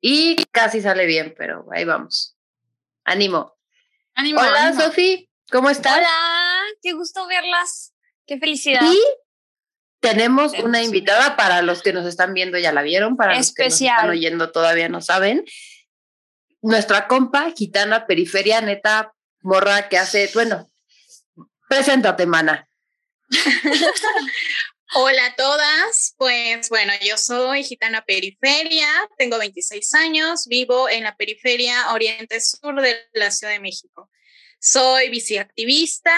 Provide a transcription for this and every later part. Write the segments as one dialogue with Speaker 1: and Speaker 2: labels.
Speaker 1: Y casi sale bien, pero ahí vamos. Ánimo.
Speaker 2: Ánimo.
Speaker 1: Hola, Sofía. ¿Cómo estás?
Speaker 2: Hola, qué gusto verlas. Qué felicidad.
Speaker 1: Y tenemos una invitada para los que nos están viendo, ya la vieron, para los que nos están oyendo todavía no saben. Nuestra compa gitana periferia, neta morra que hace, bueno, preséntate, mana.
Speaker 3: Hola a todas, pues bueno, yo soy gitana periferia, tengo 26 años, vivo en la periferia oriente sur de la Ciudad de México. Soy biciactivista,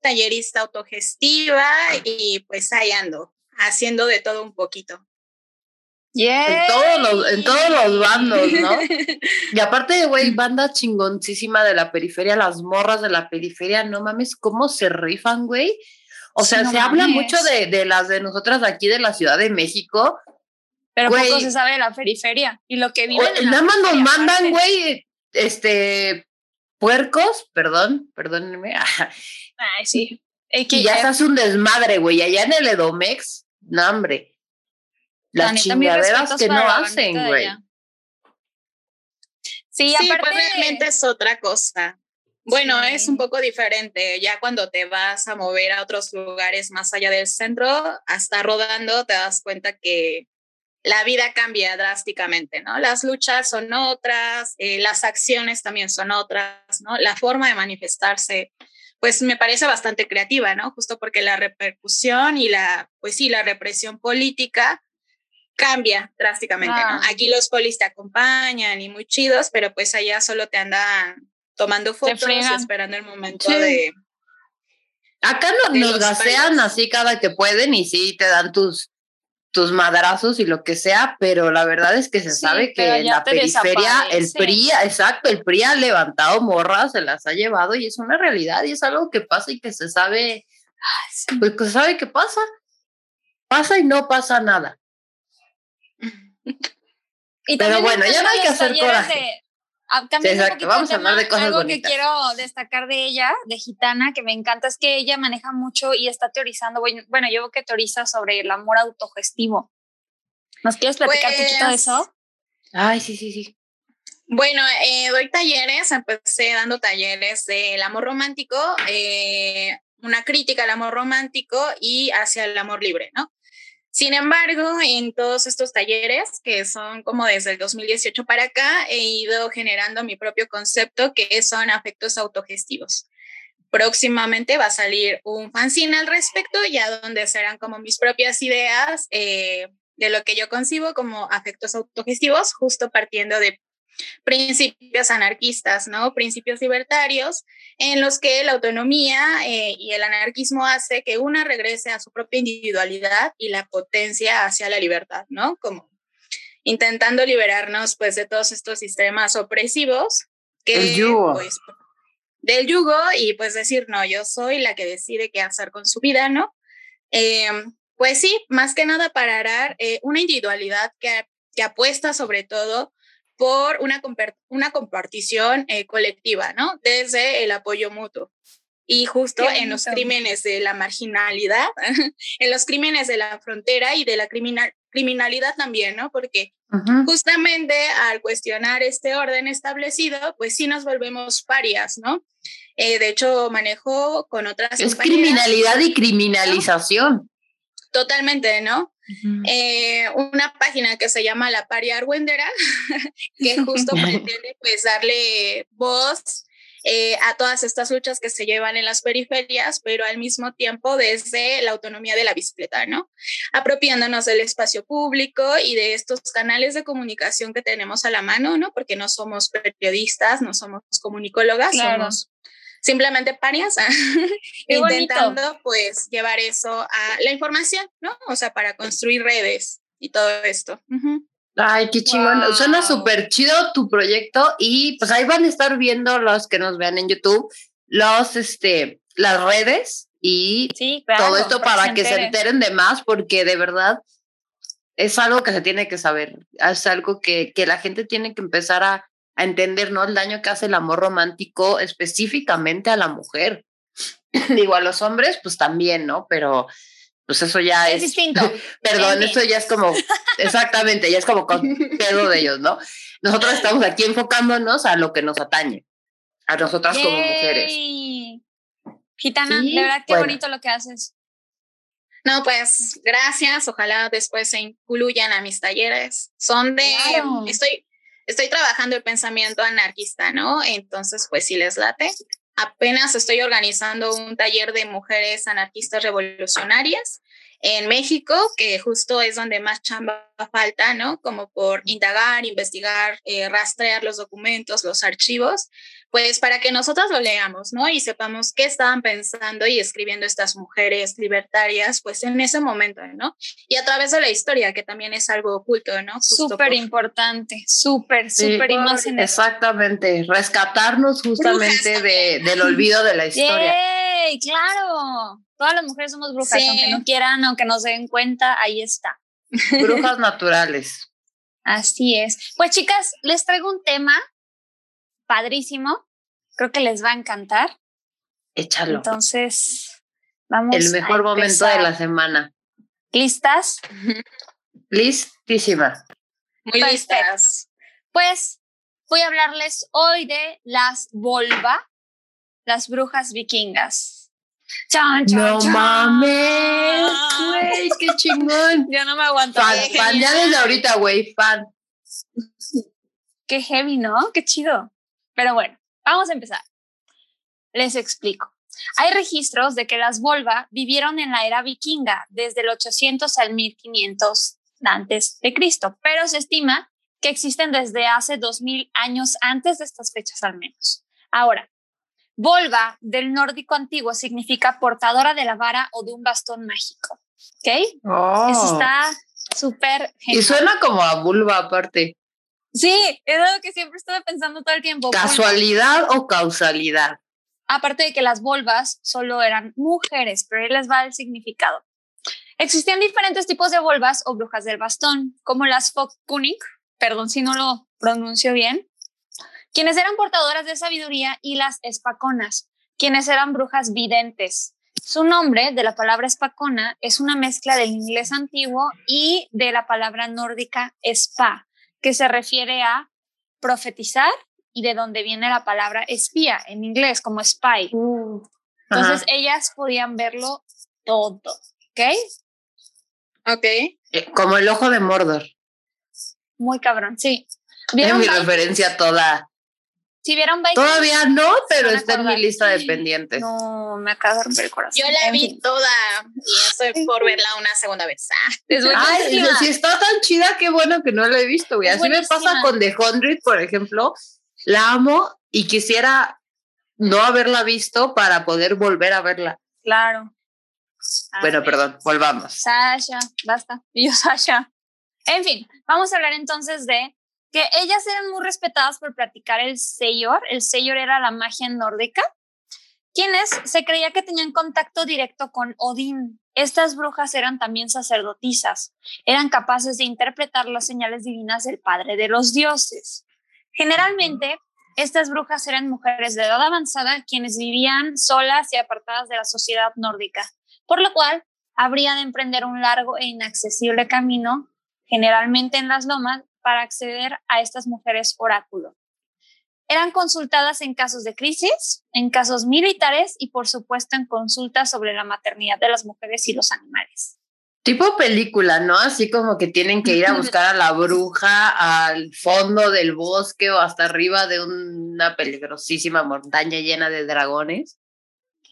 Speaker 3: tallerista autogestiva y pues ahí ando, haciendo de todo un poquito.
Speaker 1: En todos, los, en todos los bandos, ¿no? y aparte, güey, banda chingoncísima de la periferia, las morras de la periferia, no mames, cómo se rifan, güey. O sea, se habla mucho de, de, las de nosotras aquí de la Ciudad de México.
Speaker 2: Pero poco se sabe de la periferia y lo que viven. en
Speaker 1: nada más nos mandan, güey, este, puercos, perdón, perdónenme.
Speaker 2: Ay, sí.
Speaker 1: Y ya se hace un desmadre, güey. Allá en el Edomex, no, hombre. Las chingaderas que no hacen, güey.
Speaker 3: Sí, sí, aparte... pues realmente es otra cosa. Bueno, es un poco diferente. Ya cuando te vas a mover a otros lugares más allá del centro, hasta rodando, te das cuenta que la vida cambia drásticamente, ¿no? Las luchas son otras, eh, las acciones también son otras, ¿no? La forma de manifestarse, pues me parece bastante creativa, ¿no? Justo porque la repercusión y la, pues sí, la represión política cambia drásticamente, ¿no? Aquí los polis te acompañan y muy chidos, pero pues allá solo te andan tomando fotos y esperando el momento de...
Speaker 1: Acá no, nos gasean así cada que pueden y sí te dan tus, tus madrazos y lo que sea, pero la verdad es que se sabe que en la periferia el PRI, exacto, el PRI ha levantado morras, se las ha llevado y es una realidad y es algo que pasa y que se sabe, pues que se sabe que pasa. Pasa y no pasa nada. pero bueno, ya no hay que hacer coraje.
Speaker 2: Ah, exacto, vamos a hablar de cosas Algo que quiero destacar de ella, de Gitana, que me encanta, es que ella maneja mucho y está teorizando, bueno, yo que teoriza sobre el amor autogestivo. ¿Nos quieres platicar un poquito de eso?
Speaker 1: Pues Ay, sí, sí, sí.
Speaker 3: Bueno, eh, doy talleres, empecé dando talleres del amor romántico, eh, una crítica al amor romántico y hacia el amor libre, ¿no? Sin embargo, en todos estos talleres, que son como desde el 2018 para acá, he ido generando mi propio concepto, que son afectos autogestivos. Próximamente va a salir un fanzine al respecto, ya donde serán como mis propias ideas eh, de lo que yo concibo como afectos autogestivos, justo partiendo de principios anarquistas, ¿no? Principios libertarios en los que la autonomía eh, y el anarquismo hace que una regrese a su propia individualidad y la potencia hacia la libertad, ¿no? Como intentando liberarnos pues de todos estos sistemas opresivos que
Speaker 1: el yugo.
Speaker 3: Pues, del yugo y pues decir, no, yo soy la que decide qué hacer con su vida, ¿no? Em, pues sí, más que nada para eh, una individualidad que, que apuesta sobre todo por una, una compartición eh, colectiva, ¿no? Desde el apoyo mutuo. Y justo en los crímenes de la marginalidad, en los crímenes de la frontera y de la criminal, criminalidad también, ¿no? Porque justamente al cuestionar este orden establecido, pues sí nos volvemos parias, ¿no? Eh, de hecho, manejo con otras.
Speaker 1: Es criminalidad y criminalización.
Speaker 3: Totalmente, ¿no? Eh, una página que se llama La Paria Argüendera, que justo pretende pues darle voz eh, a todas estas luchas que se llevan en las periferias, pero al mismo tiempo desde la autonomía de la bicicleta, ¿no? Apropiándonos del espacio público y de estos canales de comunicación que tenemos a la mano, ¿no? Porque no somos periodistas, no somos comunicólogas, somos simplemente parias, intentando pues llevar eso a la información, ¿no? O sea, para construir redes y todo esto.
Speaker 1: Ay, qué chingón. Suena súper chido tu proyecto y pues ahí van a estar viendo los que nos vean en YouTube, los, este, las redes y todo esto para, que se enteren de más, porque de verdad es algo que se tiene que saber, es algo que, que la gente tiene que empezar a, a entender, ¿no? El daño que hace el amor romántico específicamente a la mujer. Digo, a los hombres, pues también, ¿no? Pero pues eso ya es.
Speaker 2: distinto.
Speaker 1: Perdón, eso ya es como, exactamente, ya es como con pedo de ellos, ¿no? Nosotros estamos aquí enfocándonos a lo que nos atañe, a nosotras como mujeres.
Speaker 2: Gitana, de verdad, qué bonito lo que haces.
Speaker 3: No, pues gracias. Ojalá después se incluyan a mis talleres. Son de. Estoy, estoy trabajando el pensamiento anarquista, ¿no? Entonces, pues si les late, apenas estoy organizando un taller de mujeres anarquistas revolucionarias en México, que justo es donde más chamba falta, ¿no? Como por indagar, investigar, eh, rastrear los documentos, los archivos, pues para que nosotros lo leamos, ¿no? Y sepamos qué estaban pensando y escribiendo estas mujeres libertarias, pues en ese momento, ¿no? Y a través de la historia, que también es algo oculto, ¿no?
Speaker 2: Súper importante, súper, súper sí,
Speaker 1: Exactamente, rescatarnos justamente de, del olvido de la historia.
Speaker 2: ¡Yay! ¡Claro! Todas las mujeres somos brujas, aunque no quieran, aunque no se den cuenta, ahí está.
Speaker 1: Brujas naturales.
Speaker 2: Así es. Pues chicas, les traigo un tema padrísimo. Creo que les va a encantar.
Speaker 1: Échalo.
Speaker 2: Entonces, vamos.
Speaker 1: El mejor momento de la semana.
Speaker 2: ¿Listas?
Speaker 1: Listísima.
Speaker 3: Muy listas.
Speaker 2: Pues voy a hablarles hoy de las Volva, las brujas vikingas
Speaker 1: no mames, güey, qué chingón.
Speaker 2: Ya no me aguanto.
Speaker 1: Fan, fan ya desde ahorita, güey, fan.
Speaker 2: Qué heavy, ¿no? Qué chido. Pero bueno, vamos a empezar. Les explico. Hay registros de que las Volva vivieron en la era vikinga desde el 800 al 1500 antes de Cristo, pero se estima que existen desde hace 2000 años antes de estas fechas al menos. Ahora, Volva del nórdico antiguo significa portadora de la vara o de un bastón mágico. ¿Ok?
Speaker 1: Oh.
Speaker 2: Eso está súper
Speaker 1: Y suena como a vulva aparte.
Speaker 2: Sí, es algo que siempre estuve pensando todo el tiempo.
Speaker 1: ¿Casualidad o causalidad?
Speaker 2: Aparte de que las volvas solo eran mujeres, pero ahí les va el significado. Existían diferentes tipos de volvas o brujas del bastón, como las Fokkunik, perdón si no lo pronuncio bien, quienes eran portadoras de sabiduría y las espaconas, quienes eran brujas videntes. Su nombre de la palabra espacona es una mezcla del inglés antiguo y de la palabra nórdica spa, que se refiere a profetizar y de donde viene la palabra espía en inglés como spy. Uh, Entonces ellas podían verlo todo, ¿ok?
Speaker 3: Ok.
Speaker 1: Eh, como el ojo de Mordor.
Speaker 2: Muy cabrón, sí.
Speaker 1: Es mi referencia toda
Speaker 2: si vieron
Speaker 1: Todavía no, pero está en mi lista de pendientes.
Speaker 2: No, me acaba de romper el corazón.
Speaker 3: Yo la vi toda y estoy por verla una segunda vez. Ah,
Speaker 1: es Ay, si está tan chida, qué bueno que no la he visto, güey. Así me pasa con The Hundred, por ejemplo. La amo y quisiera no haberla visto para poder volver a verla.
Speaker 2: Claro.
Speaker 1: Bueno, perdón, volvamos.
Speaker 2: Sasha, basta. Y yo, Sasha. En fin, vamos a hablar entonces de que ellas eran muy respetadas por practicar el Seyor. El Seyor era la magia nórdica, quienes se creía que tenían contacto directo con Odín. Estas brujas eran también sacerdotisas, eran capaces de interpretar las señales divinas del Padre de los dioses. Generalmente, estas brujas eran mujeres de edad avanzada quienes vivían solas y apartadas de la sociedad nórdica, por lo cual habría de emprender un largo e inaccesible camino, generalmente en las lomas, para acceder a estas mujeres oráculo. Eran consultadas en casos de crisis, en casos militares y por supuesto en consultas sobre la maternidad de las mujeres y los animales.
Speaker 1: Tipo película, ¿no? Así como que tienen que ir a buscar a la bruja al fondo del bosque o hasta arriba de una peligrosísima montaña llena de dragones.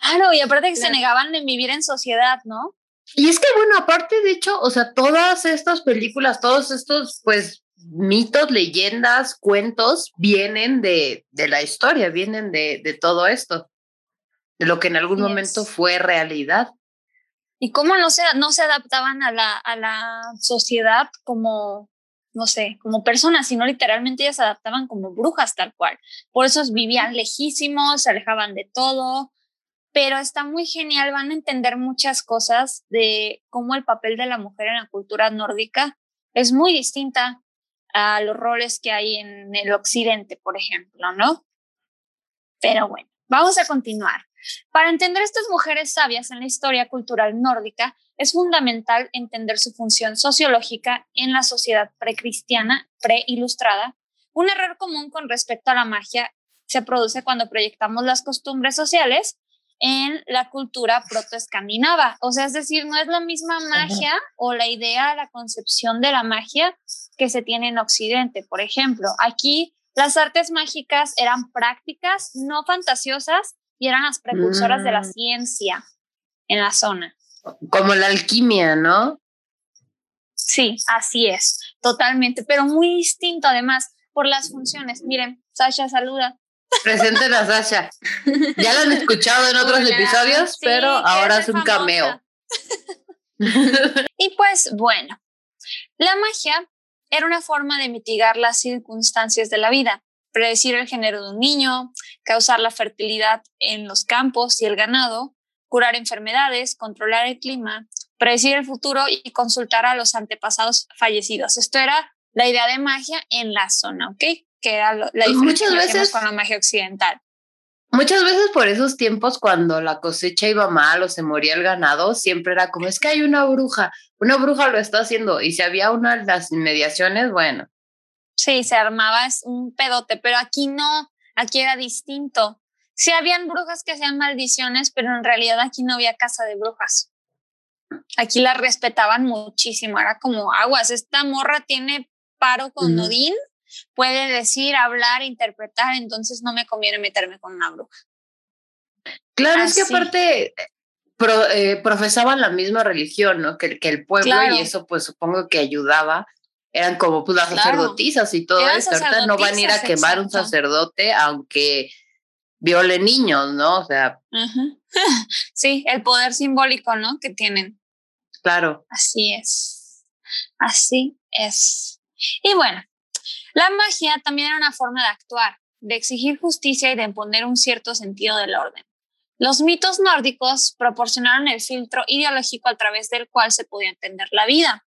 Speaker 2: Claro, y aparte que se negaban de vivir en sociedad, ¿no?
Speaker 1: Y es que, bueno, aparte, de hecho, o sea, todas estas películas, todos estos, pues, mitos, leyendas, cuentos vienen de, de la historia, vienen de, de, todo esto, de lo que en algún momento fue realidad.
Speaker 2: ¿Y cómo no se, no se adaptaban a la, a la sociedad como no sé, como personas, sino literalmente ellas se adaptaban como brujas tal cual. Por eso vivían lejísimos, se alejaban de todo, pero está muy genial, van a entender muchas cosas de cómo el papel de la mujer en la cultura nórdica es muy distinta a los roles que hay en el occidente, por ejemplo, ¿no? Pero bueno, vamos a continuar. Para entender estas mujeres sabias en la historia cultural nórdica, es fundamental entender su función sociológica en la sociedad precristiana, preilustrada. Un error común con respecto a la magia se produce cuando proyectamos las costumbres sociales en la cultura protoescandinava. O sea, es decir, no es la misma magia o la idea, la concepción de la magia que se tiene en Occidente. Por ejemplo, aquí las artes mágicas eran prácticas, no fantasiosas, y eran las precursoras de la mm. ciencia en la zona.
Speaker 1: Como la alquimia, ¿no?
Speaker 2: Sí, así es, totalmente, pero muy distinto además por las funciones. Miren, Sasha saluda.
Speaker 1: Presente a Sasha. Ya la han escuchado en otros episodios, pero ahora es un cameo.
Speaker 2: y pues bueno, la magia era una forma de mitigar las circunstancias de la vida predecir el género de un niño, causar la fertilidad en los campos y el ganado, curar enfermedades, controlar el clima, predecir el futuro y consultar a los antepasados fallecidos. Esto era la idea de magia en la zona, ¿ok? Que era la diferencia muchas veces, con la magia occidental.
Speaker 1: Muchas veces por esos tiempos cuando la cosecha iba mal o se moría el ganado, siempre era como, es que hay una bruja, una bruja lo está haciendo. Y si había una de las inmediaciones, bueno,
Speaker 2: Sí, se armaba un pedote, pero aquí no, aquí era distinto. Sí habían brujas que hacían maldiciones, pero en realidad aquí no había casa de brujas. Aquí la respetaban muchísimo, era como aguas, esta morra tiene paro con Odín, puede decir, hablar, interpretar, entonces no me conviene meterme con una bruja.
Speaker 1: Claro, es que aparte eh, profesaban la misma religión, ¿no? Que, que el pueblo y eso pues supongo que ayudaba eran como pues las sacerdotisas y todo. Ahorita no van a ir a quemar un sacerdote aunque viole niños, ¿no? O sea.
Speaker 2: sí, el poder simbólico, ¿no? Que tienen.
Speaker 1: Claro.
Speaker 2: Así es. Así es. Y bueno, la magia también era una forma de actuar, de exigir justicia y de imponer un cierto sentido del orden. Los mitos nórdicos proporcionaron el filtro ideológico a través del cual se podía entender la vida.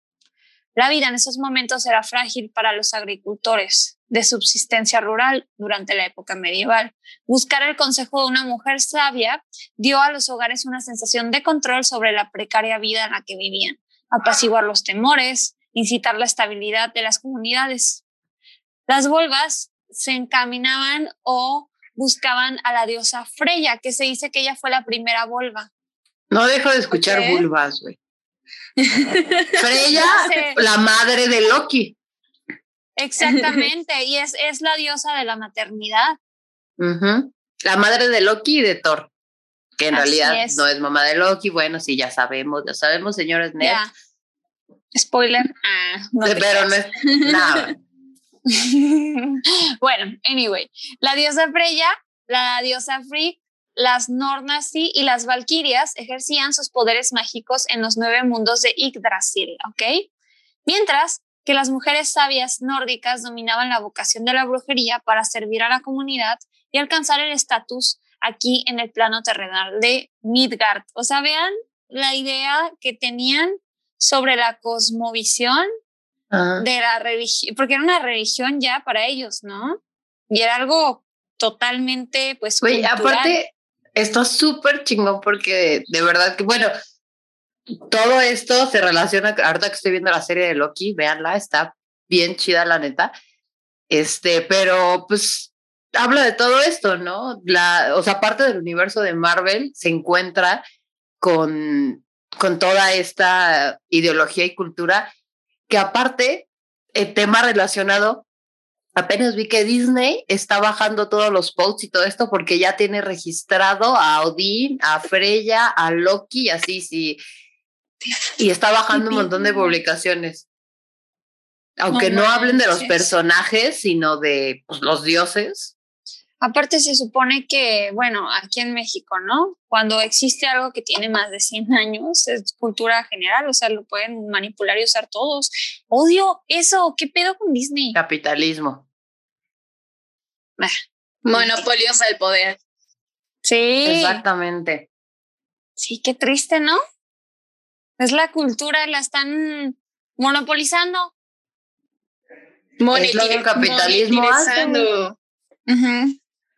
Speaker 2: La vida en esos momentos era frágil para los agricultores de subsistencia rural durante la época medieval. Buscar el consejo de una mujer sabia dio a los hogares una sensación de control sobre la precaria vida en la que vivían, apaciguar los temores, incitar la estabilidad de las comunidades. Las volvas se encaminaban o buscaban a la diosa Freya, que se dice que ella fue la primera volva.
Speaker 1: No dejo de escuchar vulvas, güey. Freya, la madre de Loki.
Speaker 2: Exactamente, y es, es la diosa de la maternidad.
Speaker 1: La madre de Loki y de Thor, que en realidad no es mamá de Loki. Bueno, sí, ya sabemos, ya sabemos, señores Ned.
Speaker 2: Spoiler. Ah,
Speaker 1: Pero no es nada.
Speaker 2: bueno, anyway, la diosa Freya, la diosa Frigg las Nornasi y las Valquirias ejercían sus poderes mágicos en los nueve mundos de Yggdrasil, ¿ok? Mientras que las mujeres sabias nórdicas dominaban la vocación de la brujería para servir a la comunidad y alcanzar el estatus aquí en el plano terrenal de Midgard. O sea, vean la idea que tenían sobre la cosmovisión de la religión, porque era una religión ya para ellos, ¿no? Y era algo totalmente, pues,
Speaker 1: Oye, aparte, está súper chingón porque de verdad que, bueno, todo esto se relaciona, ahorita que estoy viendo la serie de Loki, véanla, está bien chida la neta. Este, pero pues habla de todo esto, ¿no? La, o sea, parte del universo de Marvel se encuentra con, con toda esta ideología y cultura que aparte, el tema relacionado apenas vi que Disney está bajando todos los posts y todo esto porque ya tiene registrado a Odín, a Freya, a Loki así, sí. Y está bajando un montón de publicaciones. Aunque no, hablen de los personajes, sino de pues, los dioses.
Speaker 2: Aparte se supone que, bueno, aquí en México, ¿no? Cuando existe algo que tiene más de 100 años, es cultura general, o sea, lo pueden manipular y usar todos. Odio eso, ¿qué pedo con Disney?
Speaker 1: Capitalismo.
Speaker 3: Monopolios del poder.
Speaker 2: Sí.
Speaker 1: Exactamente.
Speaker 2: Sí, qué triste, ¿no? Es la cultura, la están monopolizando.
Speaker 1: es lo que capitalismo hace.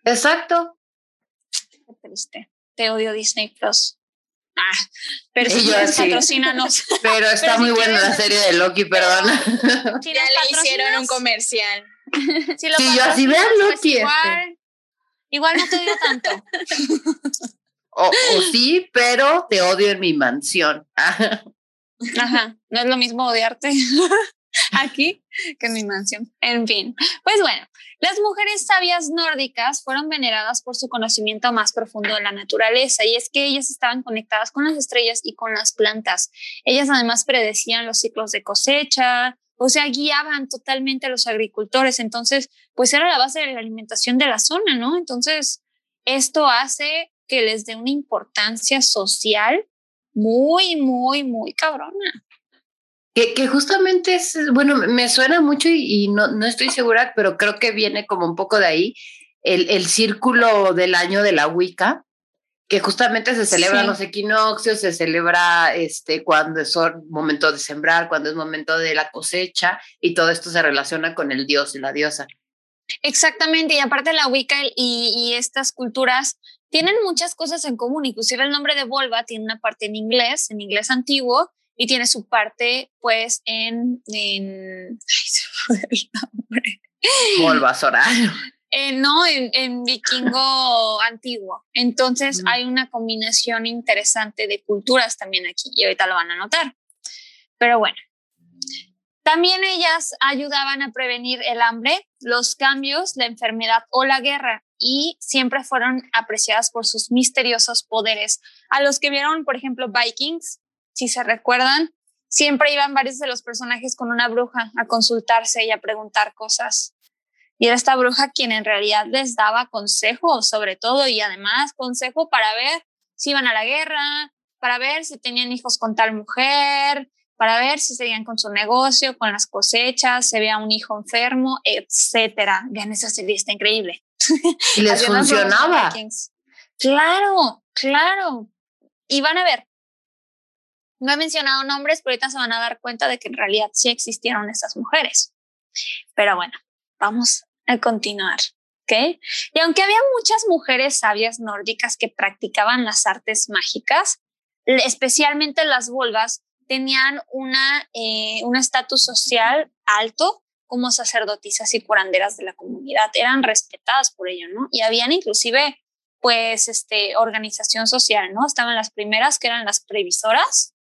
Speaker 1: Exacto.
Speaker 2: Qué triste. Te odio Disney Plus. Ah, pero si quieres patrocínanos.
Speaker 1: Pero está muy buena la serie de Loki, perdón.
Speaker 3: ya le hicieron un comercial.
Speaker 2: Si lo sí, yo así vean Loki. Pues igual, este. igual no te odio tanto.
Speaker 1: o, o sí, pero te odio en mi mansión.
Speaker 2: Ajá, no es lo mismo odiarte. aquí que en mi mansión. En fin, pues bueno, las mujeres sabias nórdicas fueron veneradas por su conocimiento más profundo de la naturaleza y es que ellas estaban conectadas con las estrellas y con las plantas. Ellas además predecían los ciclos de cosecha, o sea, guiaban totalmente a los agricultores. Entonces, pues era la base de la alimentación de la zona, ¿no? Entonces, esto hace que les dé una importancia social muy, muy, muy cabrona.
Speaker 1: Que, justamente es, bueno, me suena mucho y, no, no, estoy segura, pero creo que viene como un poco de ahí, el, el círculo del año de la Wicca, que justamente se celebran los equinoccios, se celebra este, cuando es momento de sembrar, cuando es momento de la cosecha, y todo esto se relaciona con el dios y la diosa.
Speaker 2: Exactamente, y aparte la Wicca y, y estas culturas tienen muchas cosas en común, inclusive el nombre de Volva tiene una parte en inglés, en inglés antiguo, y tiene su parte pues en, en ay, se fue el nombre. Eh, no, en, en, vikingo antiguo. Entonces hay una combinación interesante de culturas también aquí y ahorita lo van a notar. Pero bueno, también ellas ayudaban a prevenir el hambre, los cambios, la enfermedad o la guerra y siempre fueron apreciadas por sus misteriosos poderes. A los que vieron, por ejemplo, Vikings, si se recuerdan, siempre iban varios de los personajes con una bruja a consultarse y a preguntar cosas. Y era esta bruja quien en realidad les daba consejo sobre todo y además consejo para ver si iban a la guerra, para ver si tenían hijos con tal mujer, para ver si seguían con su negocio, con las cosechas, se veía un hijo enfermo, etcétera. Vean esa serie, está increíble.
Speaker 1: Y les funcionaba.
Speaker 2: Claro, claro. Y van a ver, no he mencionado nombres, pero ahorita se van a dar cuenta de que en realidad sí existieron esas mujeres. Pero bueno, vamos a continuar. ¿ok? Y aunque había muchas mujeres sabias nórdicas que practicaban las artes mágicas, especialmente las volvas, tenían una, eh, un estatus social alto como sacerdotisas y curanderas de la comunidad. Eran respetadas por ello, ¿no? Y habían inclusive, pues, este, organización social, ¿no? Estaban las primeras, que eran las previsoras,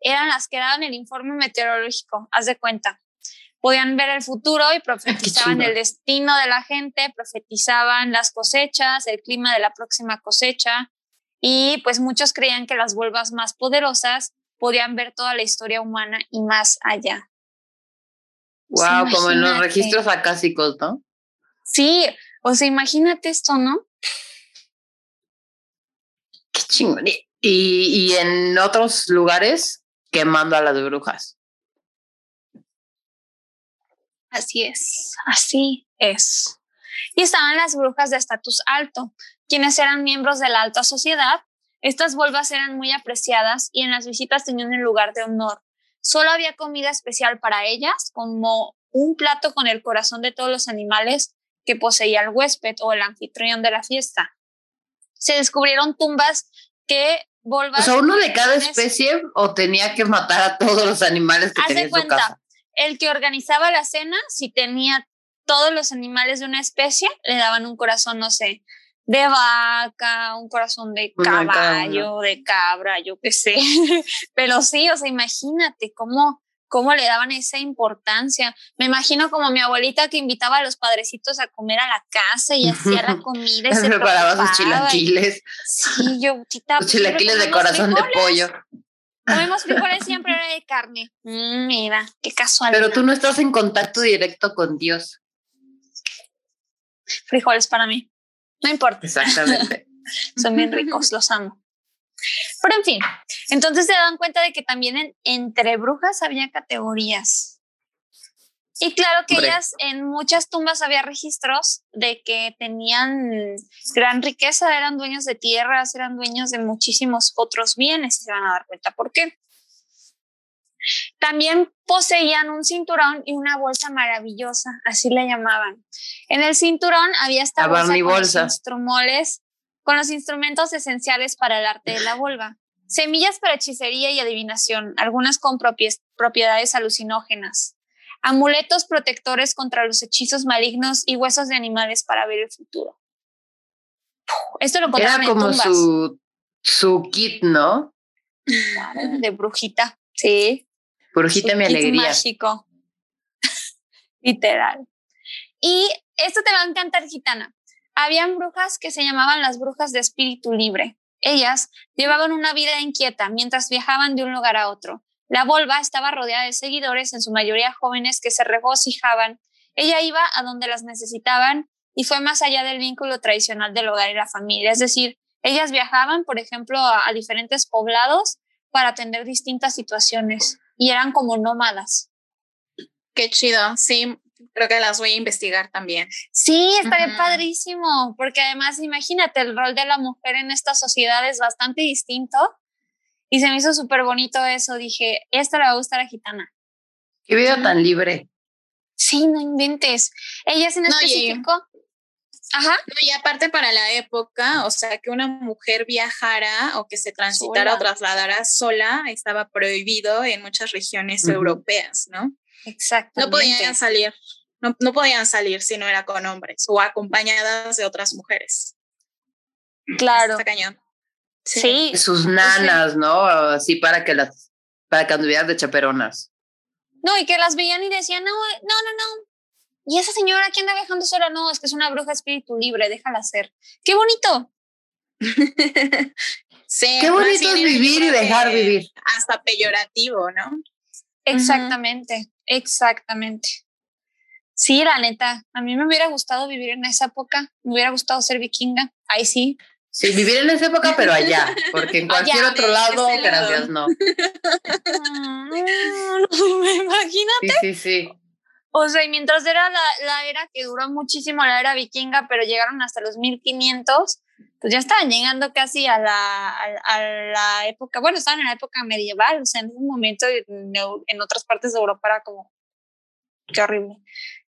Speaker 2: eran las que daban el informe meteorológico, haz de cuenta. Podían ver el futuro y profetizaban el destino de la gente, profetizaban las cosechas, el clima de la próxima cosecha, y pues muchos creían que las vuelvas más poderosas podían ver toda la historia humana y más allá.
Speaker 1: Wow, como en los registros acásicos, ¿no?
Speaker 2: Sí, o sea, imagínate esto, ¿no?
Speaker 1: Qué chingón. Y, y en otros lugares, quemando a las brujas.
Speaker 2: Así es, así es. Y estaban las brujas de estatus alto, quienes eran miembros de la alta sociedad. Estas volvas eran muy apreciadas y en las visitas tenían el lugar de honor. Solo había comida especial para ellas, como un plato con el corazón de todos los animales que poseía el huésped o el anfitrión de la fiesta. Se descubrieron tumbas que o
Speaker 1: sea, uno de cada especie o tenía que matar a todos los animales que tenía en su casa.
Speaker 2: El que organizaba la cena, si tenía todos los animales de una especie, le daban un corazón, no sé, de vaca, un corazón de caballo, de cabra, yo qué sé. Pero sí, o sea, imagínate cómo cómo le daban esa importancia. Me imagino como mi abuelita que invitaba a los padrecitos a comer a la casa y hacía la comida y se
Speaker 1: preparaba sus chilaquiles.
Speaker 2: Sí, yo,
Speaker 1: tita, Los chilaquiles de corazón de pollo.
Speaker 2: Comemos frijoles siempre era de carne. Mm, mira, qué casual.
Speaker 1: Pero tú no estás en contacto directo con Dios.
Speaker 2: Frijoles para mí. No importa.
Speaker 1: Exactamente.
Speaker 2: Son bien ricos, los amo. Pero en fin, entonces se dan cuenta de que también entre brujas había categorías. Y claro que ellas en muchas tumbas había registros de que tenían gran riqueza, eran dueños de tierras, eran dueños de muchísimos otros bienes y se van a dar cuenta por qué. También poseían un cinturón y una bolsa maravillosa, así le llamaban. En el cinturón había esta bolsa, bolsa. Con, los con los instrumentos esenciales para el arte de la vulva. Semillas para hechicería y adivinación, algunas con propiedades alucinógenas. Amuletos protectores contra los hechizos malignos y huesos de animales para ver el futuro. Esto lo
Speaker 1: Era como su, su kit, ¿no?
Speaker 2: de brujita, sí.
Speaker 1: Brujita mi alegría.
Speaker 2: Mágico. Literal. Y esto te va a encantar, gitana. Habían brujas que se llamaban las brujas de espíritu libre. Ellas llevaban una vida inquieta mientras viajaban de un lugar a otro. La volva estaba rodeada de seguidores, en su mayoría jóvenes, que se regocijaban. Ella iba a donde las necesitaban y fue más allá del vínculo tradicional del hogar y la familia. Es decir, ellas viajaban, por ejemplo, a diferentes poblados para atender distintas situaciones y eran como nómadas.
Speaker 3: Qué chido, sí, creo que las voy a investigar también.
Speaker 2: Sí, estaría padrísimo, porque además imagínate, el rol de la mujer en esta sociedad es bastante distinto y se me hizo súper bonito eso, dije, esta le va a gustar a Gitana.
Speaker 1: Qué vida tan libre.
Speaker 2: Sí, no inventes. Ellas en específico, Ajá.
Speaker 3: y aparte para la época, o sea, que una mujer viajara o que se transitara o trasladara sola estaba prohibido en muchas regiones europeas, ¿no?
Speaker 2: Exacto.
Speaker 3: No podían salir, no, no, podían salir si no era con hombres o acompañadas de otras mujeres.
Speaker 2: Claro.
Speaker 3: Está cañón.
Speaker 2: Sí.
Speaker 1: Sus nanas, ¿no? Así para que las, para que anduvieran de chaperonas.
Speaker 2: No, y que las veían y decían, no, no, no, no, y esa señora que anda viajando sola, no, es que es una bruja espíritu libre, déjala ser. ¡Qué bonito!
Speaker 1: sí, Qué bonito es vivir y dejar vivir.
Speaker 3: Hasta peyorativo, ¿no?
Speaker 2: Exactamente, exactamente. Sí, la neta, a mí me hubiera gustado vivir en esa época, me hubiera gustado ser vikinga, ahí sí.
Speaker 1: Sí, vivir en esa época, pero allá, porque en cualquier otro lado, gracias, no.
Speaker 2: Mm, imagínate.
Speaker 1: Sí, sí, sí.
Speaker 2: O sea, y mientras era la, la, era que duró muchísimo, la era vikinga, pero llegaron hasta los 1500, pues ya estaban llegando casi a la, a, la época, bueno, estaban en la época medieval, o sea, en un momento en, otras partes de Europa era como, qué horrible.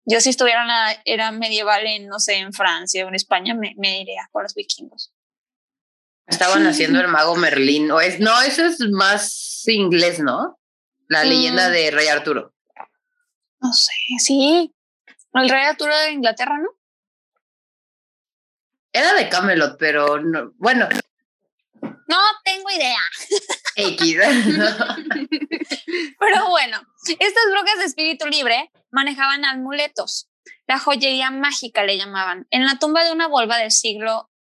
Speaker 2: Yo si estuviera en la era medieval en, no sé, en Francia o en España, me, me iría con los vikingos.
Speaker 1: Estaban haciendo el mago Merlín, o es, no, eso es más inglés, ¿no? La leyenda mm. de Rey Arturo.
Speaker 2: No sé, sí. El rey Arturo de Inglaterra, ¿no?
Speaker 1: Era de Camelot, pero no, bueno.
Speaker 2: No tengo idea.
Speaker 1: X.
Speaker 2: pero bueno, estas brujas de espíritu libre manejaban amuletos. La joyería mágica le llamaban. En la tumba de una volva del siglo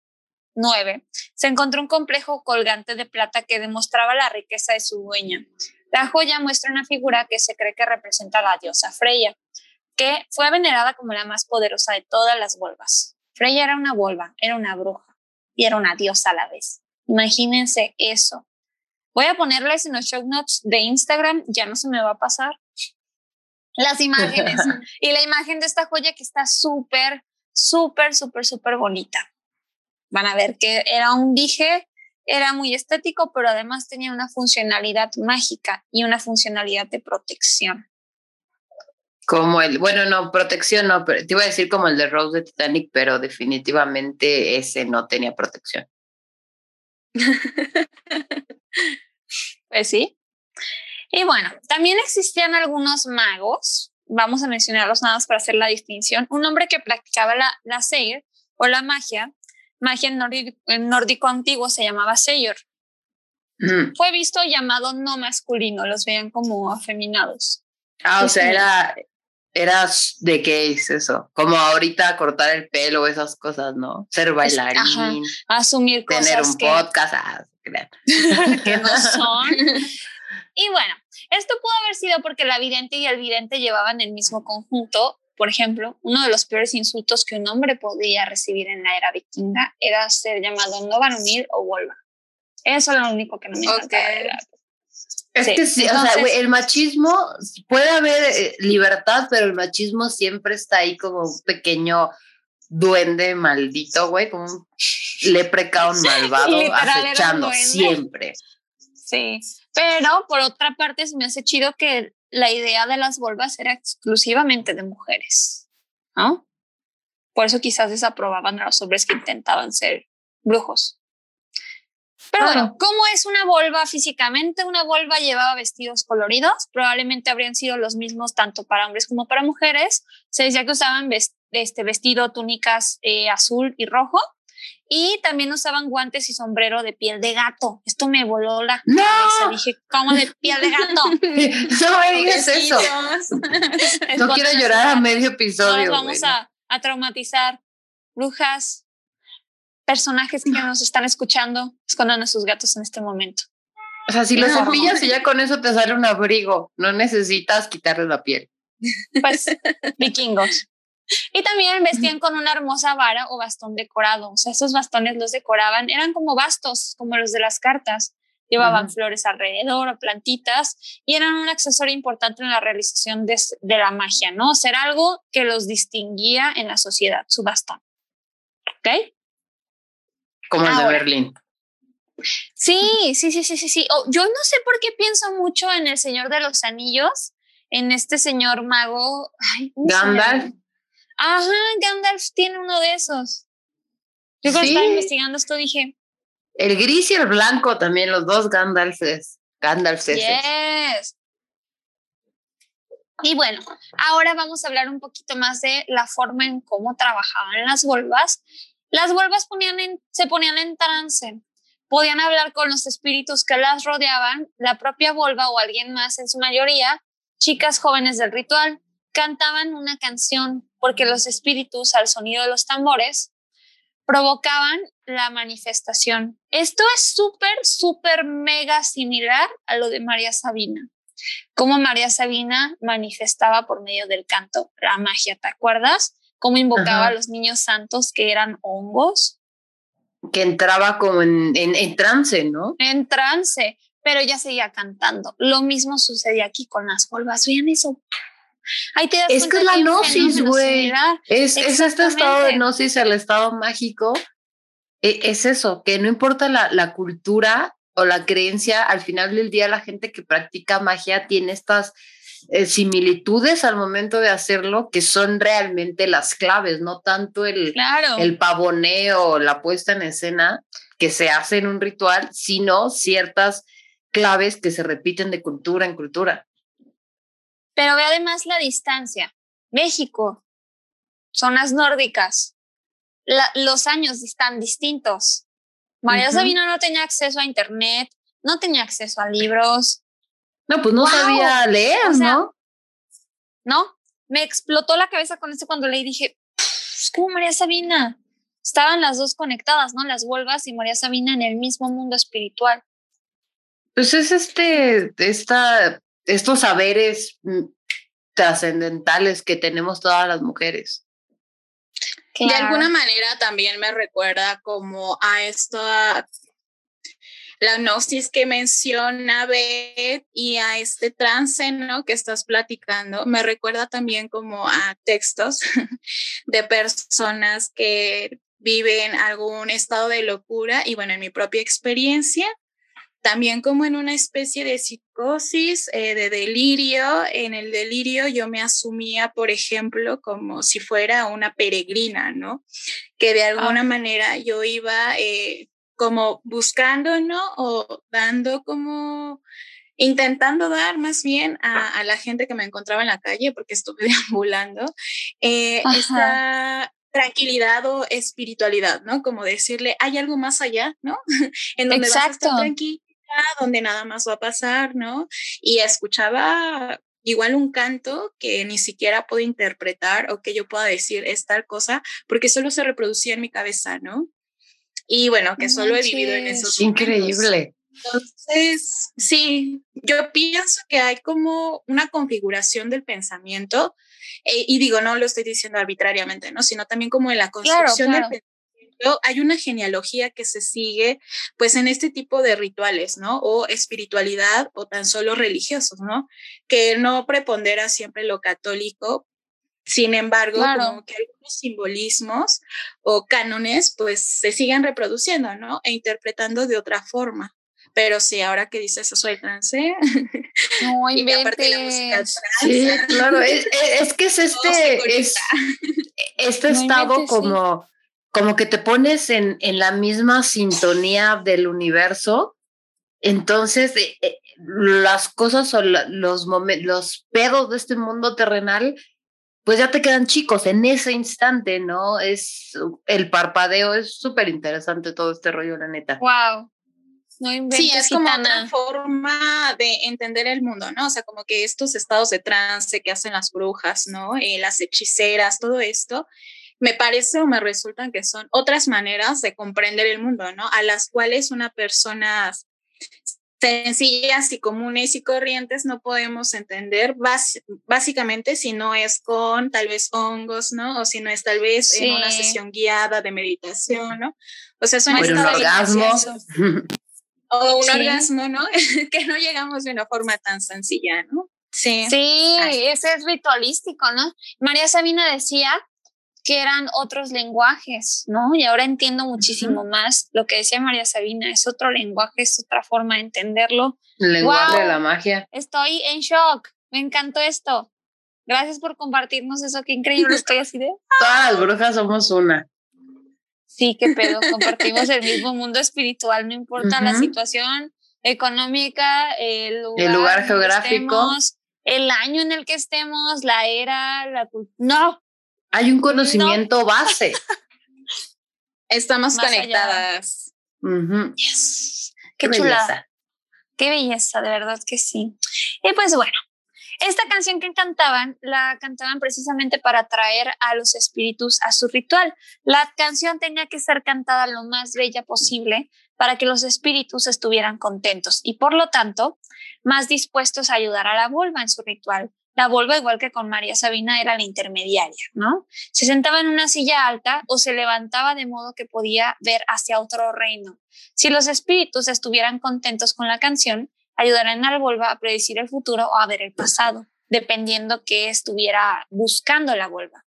Speaker 2: IX se encontró un complejo colgante de plata que demostraba la riqueza de su dueña. La joya muestra una figura que se cree que representa a la diosa Freya, que fue venerada como la más poderosa de todas las volvas. Freya era una volva, era una bruja y era una diosa a la vez. Imagínense eso. Voy a ponerles en los show notes de Instagram, ya no se me va a pasar, las imágenes. y la imagen de esta joya que está súper, súper, súper, súper bonita. Van a ver que era un dije era muy estético, pero además tenía una funcionalidad mágica y una funcionalidad de protección.
Speaker 1: Como el, bueno, no, protección no, pero te iba a decir como el de Rose de Titanic, pero definitivamente ese no tenía protección.
Speaker 2: pues sí. Y bueno, también existían algunos magos, vamos a mencionarlos nada más para hacer la distinción. Un hombre que practicaba la, la seir o la magia magia en nórdico, antiguo se llamaba Seyor. Fue visto llamado no masculino, los veían como afeminados.
Speaker 1: Ah, o sea, era, era de qué es eso, como ahorita cortar el pelo, esas cosas, ¿no? Ser bailarín,
Speaker 2: asumir
Speaker 1: cosas tener un podcast, ah,
Speaker 2: que no son. y bueno, esto pudo haber sido porque la vidente y el vidente llevaban el mismo conjunto por ejemplo, uno de los peores insultos que un hombre podía recibir en la era vikinga era ser llamado Novanunir o Volva. Eso era lo único que no me encantaba
Speaker 1: Es que sí, o sea, el machismo, puede haber eh, libertad, pero el machismo siempre está ahí como un pequeño duende maldito, güey, como un leprecaun malvado acechando siempre.
Speaker 2: Sí, pero por otra parte se me hace chido que la idea de las volvas era exclusivamente de mujeres, ¿no? Por eso quizás desaprobaban a los hombres que intentaban ser brujos. Pero bueno, ¿cómo es una volva físicamente? Una volva llevaba vestidos coloridos, probablemente habrían sido los mismos tanto para hombres como para mujeres. Se decía que usaban este vestido, túnicas eh, azul y rojo, y también usaban guantes y sombrero de piel de gato. Esto me voló la
Speaker 1: ¡No!
Speaker 2: cabeza. Dije, ¿cómo de piel de gato?
Speaker 1: no me digas eso. no quiero llorar a medio episodio.
Speaker 2: vamos a, a traumatizar. Brujas, personajes que nos están escuchando, escondan a sus gatos en este momento.
Speaker 1: O sea, si los cepillas y ya con eso te sale un abrigo, no necesitas quitarle la piel.
Speaker 2: Pues vikingos. Y también vestían con una hermosa vara o bastón decorado. O sea, esos bastones los decoraban, eran como bastos, como los de las cartas. Llevaban flores alrededor o plantitas y eran un accesorio importante en la realización de, de la magia, ¿no? O sea, era algo que los distinguía en la sociedad, su bastón. ¿Ok?
Speaker 1: Como el de Berlín.
Speaker 2: Sí, sí, sí, sí, sí, sí. yo no sé por qué pienso mucho en el Señor de los Anillos, en este señor mago.
Speaker 1: Gandalf.
Speaker 2: Ajá, Gandalf tiene uno de esos. Yo cuando estaba investigando esto dije.
Speaker 1: El gris y el blanco también, los dos Gandalfes. Gandalfes.
Speaker 2: Yes. Y bueno, ahora vamos a hablar un poquito más de la forma en cómo trabajaban las volvas. Las ponían se ponían en trance, podían hablar con los espíritus que las rodeaban, la propia volva o alguien más en su mayoría, chicas jóvenes del ritual, cantaban una canción porque los espíritus al sonido de los tambores provocaban la manifestación. Esto es súper, súper, mega similar a lo de María Sabina. Cómo María Sabina manifestaba por medio del canto la magia, ¿te acuerdas? Cómo invocaba a los niños santos que eran hongos.
Speaker 1: Que entraba como en, en, trance, ¿no?
Speaker 2: En trance, pero ya seguía cantando. Lo mismo sucedía aquí con las volvas. Vean eso
Speaker 1: es que es la gnosis, güey. Es, es, este estado de gnosis, el estado mágico. E, es eso, que no importa la, la cultura o la creencia, al final del día la gente que practica magia tiene estas eh, similitudes al momento de hacerlo que son realmente las claves, no tanto el, el pavoneo, la puesta en escena que se hace en un ritual, sino ciertas claves que se repiten de cultura en cultura.
Speaker 2: Pero ve además la distancia. México, zonas nórdicas, los años están distintos. María Sabina no tenía acceso a internet, no tenía acceso a libros.
Speaker 1: No, pues no sabía leer, ¿no?
Speaker 2: No, me explotó la cabeza con esto cuando leí dije, es como María Sabina. Estaban las dos conectadas, ¿no? Las Volvas y María Sabina en el mismo mundo espiritual.
Speaker 1: Pues es este, esta estos saberes mm, trascendentales que tenemos todas las mujeres.
Speaker 3: De alguna manera también me recuerda como a esta la gnosis que menciona Beth y a este trance, ¿no? Que estás platicando, me recuerda también como a textos de personas que viven algún estado de locura y bueno, en mi propia experiencia, también como en una especie de psicosis, eh, de delirio. En el delirio yo me asumía, por ejemplo, como si fuera una peregrina, ¿no? Que de alguna ah. manera yo iba eh, como buscando, ¿no? O dando como intentando dar más bien a, la gente que me encontraba en la calle, porque estuve deambulando, eh, esta tranquilidad o espiritualidad, ¿no? Como decirle, hay algo más allá, ¿no? en donde Exacto. vas a estar tranquila, donde nada más va a pasar, ¿no? Y escuchaba igual un canto que ni siquiera puedo interpretar o que yo pueda decir es tal cosa, porque solo se reproducía en mi cabeza, ¿no? Y bueno, que solo he vivido en esos
Speaker 1: Increíble.
Speaker 3: Entonces, sí, yo pienso que hay como una configuración del pensamiento Eh, y digo, no lo estoy diciendo arbitrariamente, ¿no? Sino también como en la construcción del pensamiento hay una genealogía que se sigue pues en este tipo de rituales, ¿no? O espiritualidad o tan solo religiosos, ¿no? Que no prepondera siempre lo católico, sin embargo, como que algunos simbolismos o cánones pues se siguen reproduciendo, ¿no? E interpretando de otra forma. Pero sí, ahora que dices eso trance,
Speaker 2: no aparte la música
Speaker 1: Sí, claro, es, que es este, es, este estado como, como que te pones en, en la misma sintonía del universo. Entonces, eh, eh, las cosas o los, los pedos de este mundo terrenal pues ya te quedan chicos en ese instante, ¿no? Es el parpadeo, es súper interesante todo este rollo, la neta.
Speaker 2: Wow.
Speaker 3: No sí, es como una forma de entender el mundo, ¿no? O sea, como que estos estados de trance que hacen las brujas, ¿no? Eh, las hechiceras, todo esto, me parece o me resultan que son otras maneras de comprender el mundo, ¿no? A las cuales una persona sencillas y comunes y corrientes no podemos entender básicamente si no es con tal vez hongos, ¿no? O si no es tal vez en una sesión guiada de meditación, ¿no? O sea, son
Speaker 1: un orgasmo.
Speaker 3: O un orgasmo, ¿no? que no llegamos de una forma tan sencilla, ¿no?
Speaker 2: Sí. Sí, ese es ritualístico, ¿no? María Sabina decía que eran otros lenguajes, ¿no? Y ahora entiendo muchísimo más lo que decía María Sabina, es otro lenguaje, es otra forma de entenderlo.
Speaker 1: El lenguaje de la magia.
Speaker 2: Estoy en shock, me encantó esto. Gracias por compartirnos eso, qué increíble estoy así de...
Speaker 1: Todas las brujas somos una.
Speaker 2: Sí, qué pedo, compartimos el mismo mundo espiritual, no importa la situación económica, el lugar,
Speaker 1: el lugar geográfico,
Speaker 2: el año en el que estemos, la era, la no,
Speaker 1: hay un conocimiento base.
Speaker 3: Estamos conectadas.
Speaker 2: Qué, chulada. Qué belleza, de verdad que sí. Y pues bueno, esta canción que cantaban, la cantaban precisamente para atraer a los espíritus a su ritual. La canción tenía que ser cantada lo más bella posible para que los espíritus estuvieran contentos y por lo tanto más dispuestos a ayudar a la vulva en su ritual. La volva, igual que con María Sabina, era la intermediaria, ¿no? Se sentaba en una silla alta o se levantaba de modo que podía ver hacia otro reino. Si los espíritus estuvieran contentos con la canción, ayudarían a la volva a predecir el futuro o a ver el pasado, dependiendo qué estuviera buscando la volva.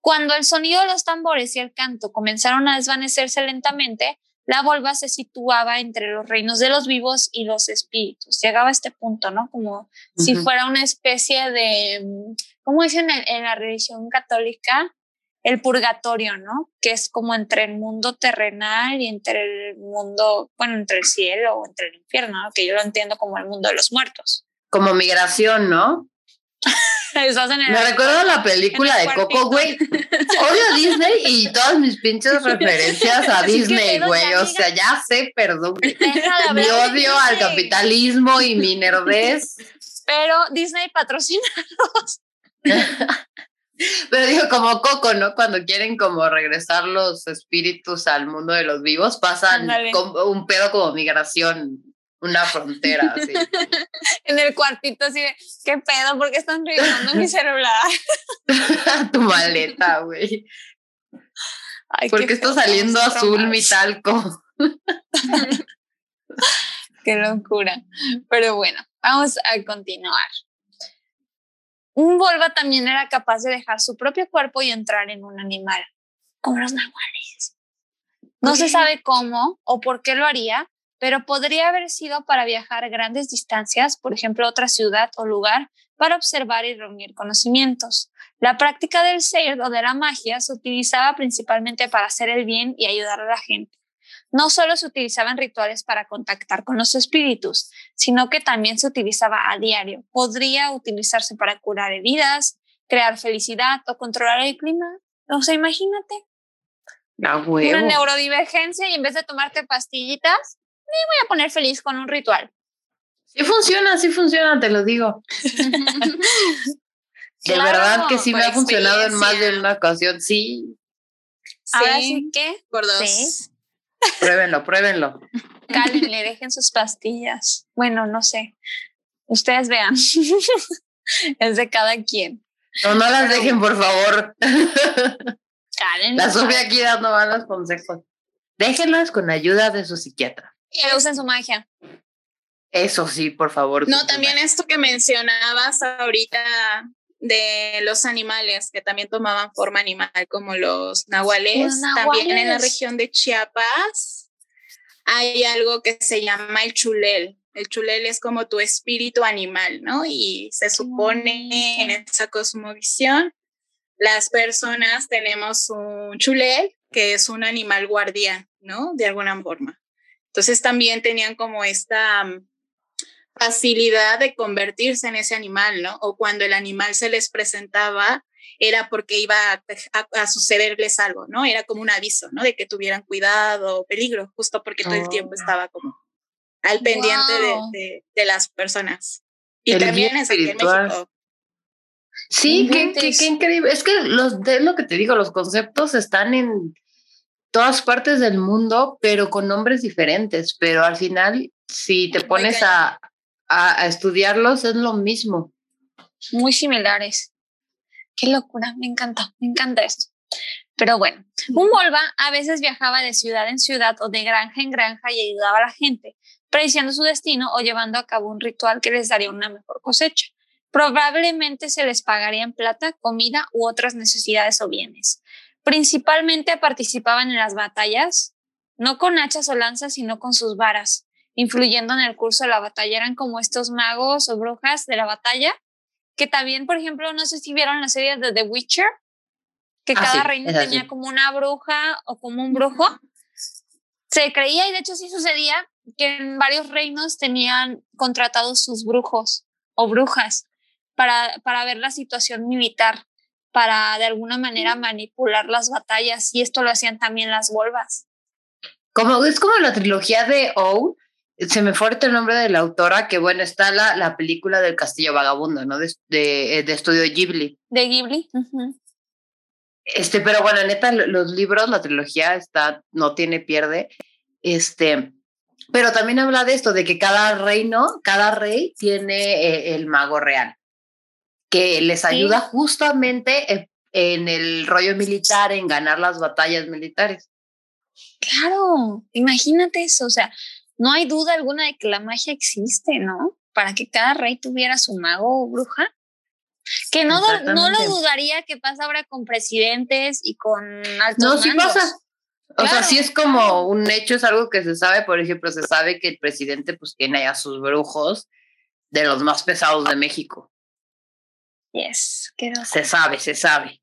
Speaker 2: Cuando el sonido de los tambores y el canto comenzaron a desvanecerse lentamente, la volva se situaba entre los reinos de los vivos y los espíritus. Llegaba a este punto, ¿no? Como si fuera una especie de, ¿cómo dicen en, la religión católica? El purgatorio, ¿no? Que es como entre el mundo terrenal y entre el mundo, bueno, entre el cielo o entre el infierno, que yo lo entiendo como el mundo de los muertos.
Speaker 1: Como migración, ¿no? Me recuerdo la película de Coco, güey. Odio a Disney y todas mis pinches referencias a Disney, güey. O sea, ya sé, perdón. Mi odio al capitalismo y mi nerdez.
Speaker 2: Pero Disney patrocina
Speaker 1: Pero digo, como Coco, ¿no? Cuando quieren como regresar los espíritus al mundo de los vivos, pasan un pedo como migración una frontera así.
Speaker 2: en el cuartito así de, ¿qué pedo? ¿Por qué están revisando mi celular?
Speaker 1: tu maleta, güey. ¿Por qué está saliendo azul mi talco?
Speaker 2: qué locura. Pero bueno, vamos a continuar. Un volva también era capaz de dejar su propio cuerpo y entrar en un animal, como los nahuales. No se sabe cómo o por qué lo haría, pero podría haber sido para viajar grandes distancias, por ejemplo, a otra ciudad o lugar, para observar y reunir conocimientos. La práctica del ser o de la magia se utilizaba principalmente para hacer el bien y ayudar a la gente. No solo se utilizaban rituales para contactar con los espíritus, sino que también se utilizaba a diario. Podría utilizarse para curar heridas, crear felicidad o controlar el clima. O sea, imagínate.
Speaker 1: Una
Speaker 2: neurodivergencia y en vez de tomarte pastillitas, voy a poner feliz con un ritual.
Speaker 1: Sí funciona, sí funciona, te lo digo. de verdad que sí me ha funcionado en más de una ocasión, sí.
Speaker 2: Ahora sí que.
Speaker 3: Por dos.
Speaker 1: Pruébenlo, pruébenlo.
Speaker 2: le dejen sus pastillas. Bueno, no sé. Ustedes vean. es de cada quien.
Speaker 1: No, no las dejen, por favor. la Sofía aquí dando malos consejos. Déjenlas con ayuda de su psiquiatra.
Speaker 2: Que usen su magia.
Speaker 1: Eso sí, por favor.
Speaker 3: No, también esto que mencionabas ahorita de los animales que también tomaban forma animal, como los nahuales. También en la región de Chiapas hay algo que se llama el chulel. El chulel es como tu espíritu animal, ¿no? Y se supone en esa cosmovisión, las personas tenemos un chulel, que es un animal guardián, ¿no? De alguna forma. Entonces también tenían como esta mm, facilidad de convertirse en ese animal, ¿no? O cuando el animal se les presentaba, era porque iba a, sucederles algo, ¿no? Era como un aviso, ¿no? De que tuvieran cuidado o peligro, justo porque todo el tiempo oh. estaba como al pendiente de, de, las personas. Y también es aquí en México.
Speaker 1: Sí, qué, qué, increíble. Es que los, de lo que te digo, los conceptos están en todas partes del mundo, pero con nombres diferentes. Pero al final, si te pones a, a, estudiarlos, es lo mismo.
Speaker 2: Muy similares. Qué locura, me encanta, me encanta esto. Pero bueno, un Volva a veces viajaba de ciudad en ciudad o de granja en granja y ayudaba a la gente, prediciendo su destino o llevando a cabo un ritual que les daría una mejor cosecha. Probablemente se les pagaría en plata, comida u otras necesidades o bienes. Principalmente participaban en las batallas, no con hachas o lanzas, sino con sus varas, influyendo en el curso de la batalla. Eran como estos magos o brujas de la batalla, que también, por ejemplo, no sé si vieron la serie de The Witcher, que ah, cada reino tenía como una bruja o como un brujo. Se creía, y de hecho sí sucedía, que en varios reinos tenían contratados sus brujos o brujas para, para ver la situación militar, para de alguna manera manipular las batallas, y esto lo hacían también las volvas.
Speaker 1: Como, es como la trilogía de O, se me fue el nombre de la autora, que bueno, está la, la película del Castillo Vagabundo, ¿no? De, de, eh, de estudio Ghibli.
Speaker 2: De Ghibli.
Speaker 1: Este, pero bueno, neta, los libros, la trilogía está, no tiene pierde. Este, pero también habla de esto, de que cada reino, cada rey tiene eh, el mago real, que les ayuda justamente en el rollo militar, en ganar las batallas militares.
Speaker 2: Claro, imagínate eso, o sea, no hay duda alguna de que la magia existe, ¿no? Para que cada rey tuviera su mago o bruja. Que no, no lo dudaría que pasa ahora con presidentes y con altos No, sí pasa.
Speaker 1: O sea, sí es como un hecho, es algo que se sabe, por ejemplo, se sabe que el presidente pues tiene allá sus brujos de los más pesados de México.
Speaker 2: Yes,
Speaker 1: Se sabe, se sabe.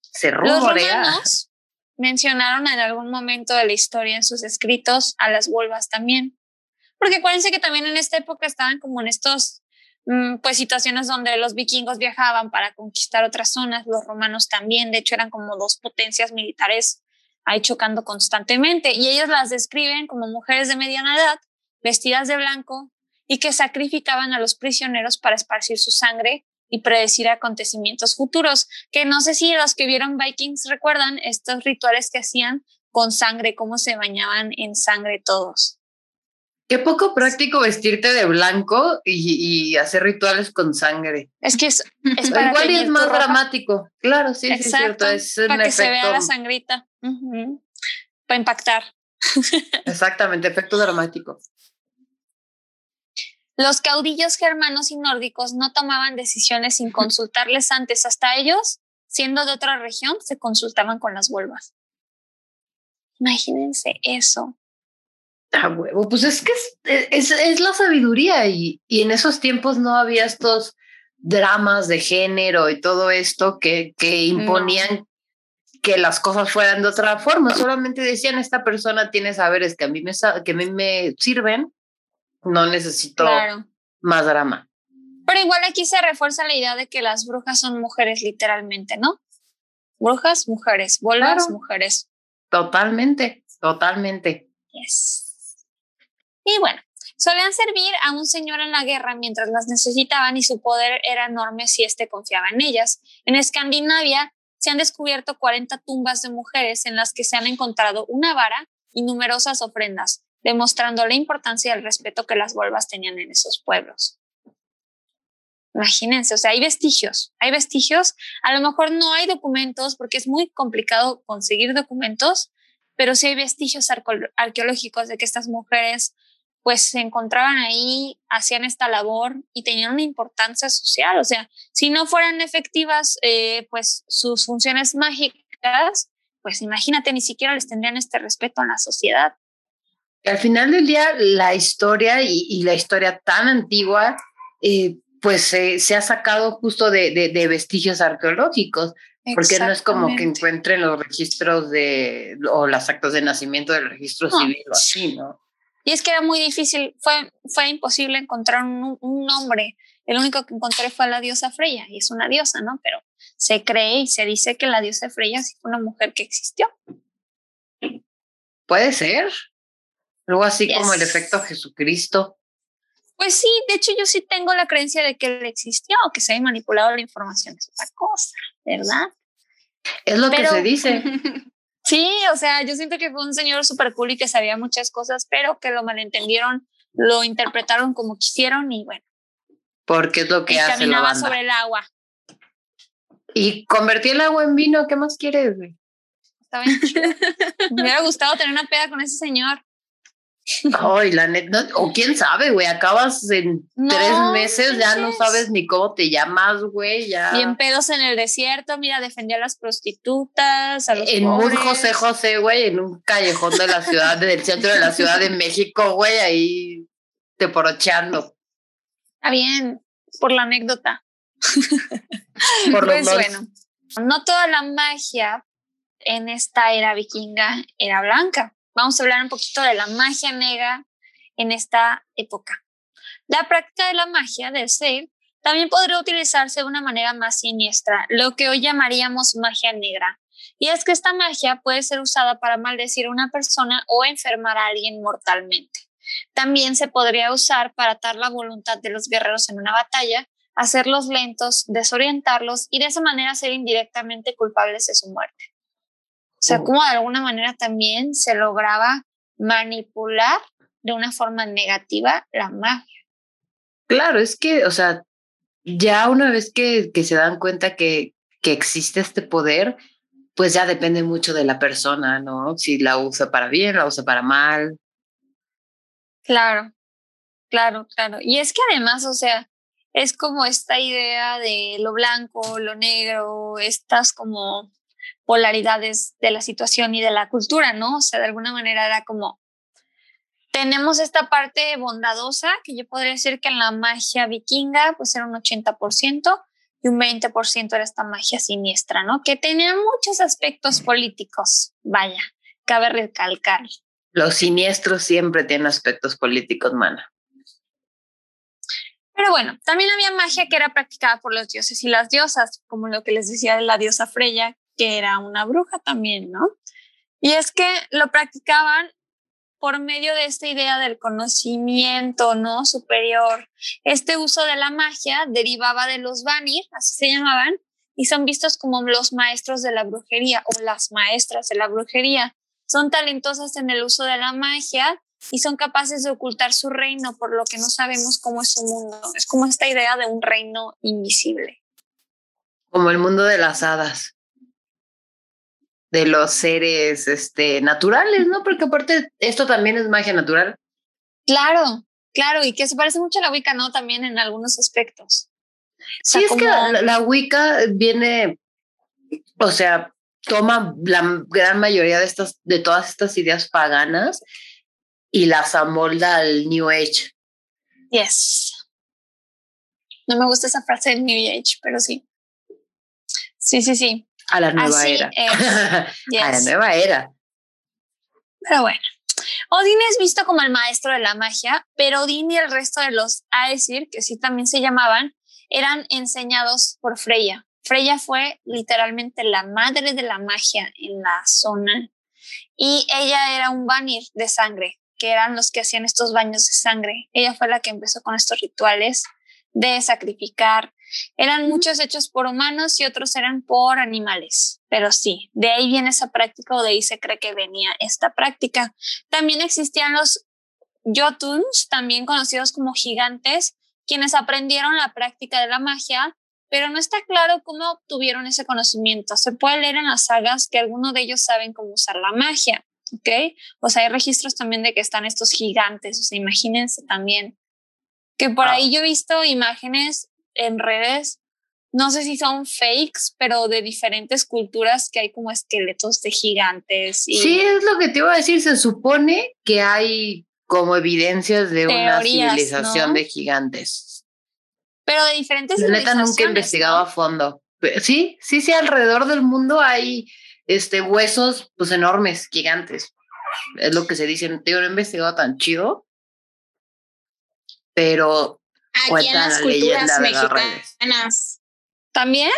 Speaker 1: Se rumorea.
Speaker 2: Los mencionaron en algún momento de la historia en sus escritos a las volvas también. Porque acuérdense que también en esta época estaban como en estos, mm, pues situaciones donde los vikingos viajaban para conquistar otras zonas, los romanos también, de hecho eran como dos potencias militares ahí chocando constantemente y ellos las describen como mujeres de mediana edad, vestidas de blanco y que sacrificaban a los prisioneros para esparcir su sangre y predecir acontecimientos futuros, que no sé si los que vieron Vikings recuerdan estos rituales que hacían con sangre, cómo se bañaban en sangre todos.
Speaker 1: Qué poco práctico vestirte de blanco y, hacer rituales con sangre.
Speaker 2: Es que es,
Speaker 1: igual y es más dramático. Claro, sí, es cierto. Es
Speaker 2: para que se vea la sangrita. Para impactar.
Speaker 1: Exactamente, efecto dramático.
Speaker 2: Los caudillos germanos y nórdicos no tomaban decisiones sin consultarles antes. Hasta ellos, siendo de otra región, se consultaban con las vuelvas. Imagínense eso.
Speaker 1: Ah, huevo, pues es que es, es, la sabiduría y, y, en esos tiempos no había estos dramas de género y todo esto que, que imponían que las cosas fueran de otra forma. Solamente decían, esta persona tiene saberes que a mí me, que a mí me sirven no necesito más drama.
Speaker 2: Pero igual aquí se refuerza la idea de que las brujas son mujeres literalmente, ¿no? Brujas, mujeres, bolas, mujeres.
Speaker 1: Totalmente, totalmente.
Speaker 2: Yes. Y bueno, solían servir a un señor en la guerra mientras las necesitaban y su poder era enorme si éste confiaba en ellas. En Escandinavia se han descubierto 40 tumbas de mujeres en las que se han encontrado una vara y numerosas ofrendas, demostrando la importancia y el respeto que las volvas tenían en esos pueblos. Imagínense, o sea, hay vestigios, hay vestigios. A lo mejor no hay documentos porque es muy complicado conseguir documentos, pero sí hay vestigios arqueológicos de que estas mujeres pues se encontraban ahí, hacían esta labor y tenían una importancia social. O sea, si no fueran efectivas eh, pues sus funciones mágicas, pues imagínate, ni siquiera les tendrían este respeto en la sociedad.
Speaker 1: Al final del día, la historia y, la historia tan antigua, eh, pues se ha sacado justo de, de, vestigios arqueológicos, porque no es como que encuentren los registros de, o las actas de nacimiento del registro civil o así, ¿no?
Speaker 2: Y es que era muy difícil, fue, fue imposible encontrar un, un nombre. El único que encontré fue la diosa Freya, y es una diosa, ¿no? Pero se cree y se dice que la diosa Freya sí fue una mujer que existió.
Speaker 1: Puede ser. Algo así como el efecto Jesucristo.
Speaker 2: Pues sí, de hecho yo sí tengo la creencia de que él existió, que se haya manipulado la información es otra cosa, ¿verdad?
Speaker 1: Es lo que se dice.
Speaker 2: sí, o sea, yo siento que fue un señor súper cool y que sabía muchas cosas, pero que lo malentendieron, lo interpretaron como quisieron y bueno.
Speaker 1: Porque es lo que hace
Speaker 2: caminaba sobre el agua.
Speaker 1: Y convertí el agua en vino, ¿qué más quieres, güey?
Speaker 2: Estaba bien Me hubiera gustado tener una peda con ese señor.
Speaker 1: Ay, la neta, o quién sabe, güey, acabas en tres meses, ya no sabes ni cómo te llamas, güey, ya.
Speaker 2: Bien pedos en el desierto, mira, defendía a las prostitutas, a los
Speaker 1: En un José José, güey, en un callejón de la ciudad, del centro de la Ciudad de México, güey, ahí te porocheando.
Speaker 2: Está bien, por la anécdota. por pues bueno, no toda la magia en esta era vikinga era blanca vamos a hablar un poquito de la magia negra en esta época. La práctica de la magia del ser también podría utilizarse de una manera más siniestra, lo que hoy llamaríamos magia negra. Y es que esta magia puede ser usada para maldecir a una persona o enfermar a alguien mortalmente. También se podría usar para atar la voluntad de los guerreros en una batalla, hacerlos lentos, desorientarlos y de esa manera ser indirectamente culpables de su muerte. O sea, como de alguna manera también se lograba manipular de una forma negativa la magia.
Speaker 1: Claro, es que, o sea, ya una vez que, que se dan cuenta que, que existe este poder, pues ya depende mucho de la persona, ¿no? Si la usa para bien, la usa para mal.
Speaker 2: Claro, claro, claro. Y es que además, o sea, es como esta idea de lo blanco, lo negro, estas como polaridades de la situación y de la cultura, ¿no? O sea, de alguna manera era como, tenemos esta parte bondadosa, que yo podría decir que en la magia vikinga, pues era un 80%, y un 20% era esta magia siniestra, ¿no? Que tenía muchos aspectos políticos, vaya, cabe recalcar.
Speaker 1: Los siniestros siempre tienen aspectos políticos, mana.
Speaker 2: Pero bueno, también había magia que era practicada por los dioses y las diosas, como lo que les decía de la diosa Freya, que era una bruja también, ¿no? Y es que lo practicaban por medio de esta idea del conocimiento, ¿no? Superior. Este uso de la magia derivaba de los Vanir, así se llamaban, y son vistos como los maestros de la brujería o las maestras de la brujería. Son talentosas en el uso de la magia y son capaces de ocultar su reino, por lo que no sabemos cómo es su mundo. Es como esta idea de un reino invisible.
Speaker 1: Como el mundo de las hadas de los seres este, naturales, ¿no? Porque aparte esto también es magia natural.
Speaker 2: Claro, claro, y que se parece mucho a la Wicca, ¿no? También en algunos aspectos.
Speaker 1: Sí, es que la, Wicca viene, o sea, toma la gran mayoría de estas, de todas estas ideas paganas y las amolda al New Age.
Speaker 2: Yes. No me gusta esa frase del New Age, pero sí. Sí, sí, sí.
Speaker 1: A la nueva era. a la nueva era.
Speaker 2: Pero bueno. Odín es visto como el maestro de la magia, pero Odín y el resto de los Aesir, que sí también se llamaban, eran enseñados por Freya. Freya fue literalmente la madre de la magia en la zona y ella era un Vanir de sangre, que eran los que hacían estos baños de sangre. Ella fue la que empezó con estos rituales de sacrificar eran muchos hechos por humanos y otros eran por animales, pero sí, de ahí viene esa práctica o de ahí se cree que venía esta práctica. También existían los Jotuns, también conocidos como gigantes, quienes aprendieron la práctica de la magia, pero no está claro cómo obtuvieron ese conocimiento. Se puede leer en las sagas que algunos de ellos saben cómo usar la magia, ¿ok? O sea, hay registros también de que están estos gigantes, o sea, imagínense también que por ahí yo he visto imágenes en redes, no sé si son fakes, pero de diferentes culturas que hay como esqueletos de gigantes.
Speaker 1: Y sí, es lo que te iba a decir, se supone que hay como evidencias de una civilización de gigantes.
Speaker 2: Pero de diferentes
Speaker 1: La neta nunca he investigado a fondo. Sí, sí, sí, alrededor del mundo hay este, huesos pues enormes, gigantes. Es lo que se dice. Yo no he investigado tan chido, pero
Speaker 3: Aquí en las culturas mexicanas.
Speaker 2: ¿También?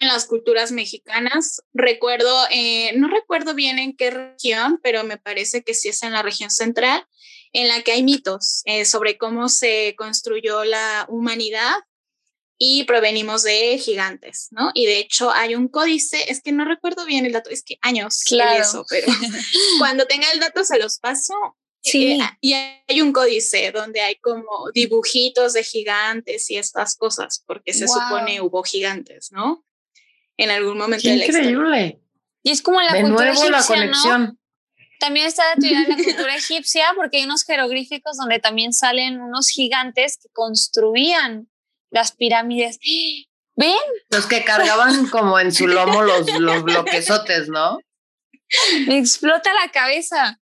Speaker 3: En las culturas mexicanas, recuerdo, eh, no recuerdo bien en qué región, pero me parece que sí es en la región central, en la que hay mitos eh, sobre cómo se construyó la humanidad y provenimos de gigantes, ¿no? Y de hecho hay un códice, es que no recuerdo bien el dato, es que años claro. eso, pero cuando tenga el dato se los paso. Sí. Eh, y hay un códice donde hay como dibujitos de gigantes y estas cosas, porque se supone hubo gigantes, ¿no? En algún momento
Speaker 1: de la Increíble.
Speaker 2: Y es como la de cultura nuevo la conexión. También está estudiando la cultura egipcia porque hay unos jeroglíficos donde también salen unos gigantes que construían las pirámides. ¿Ven?
Speaker 1: Los que cargaban como en su lomo los, los bloquesotes, ¿no?
Speaker 2: Me explota la cabeza.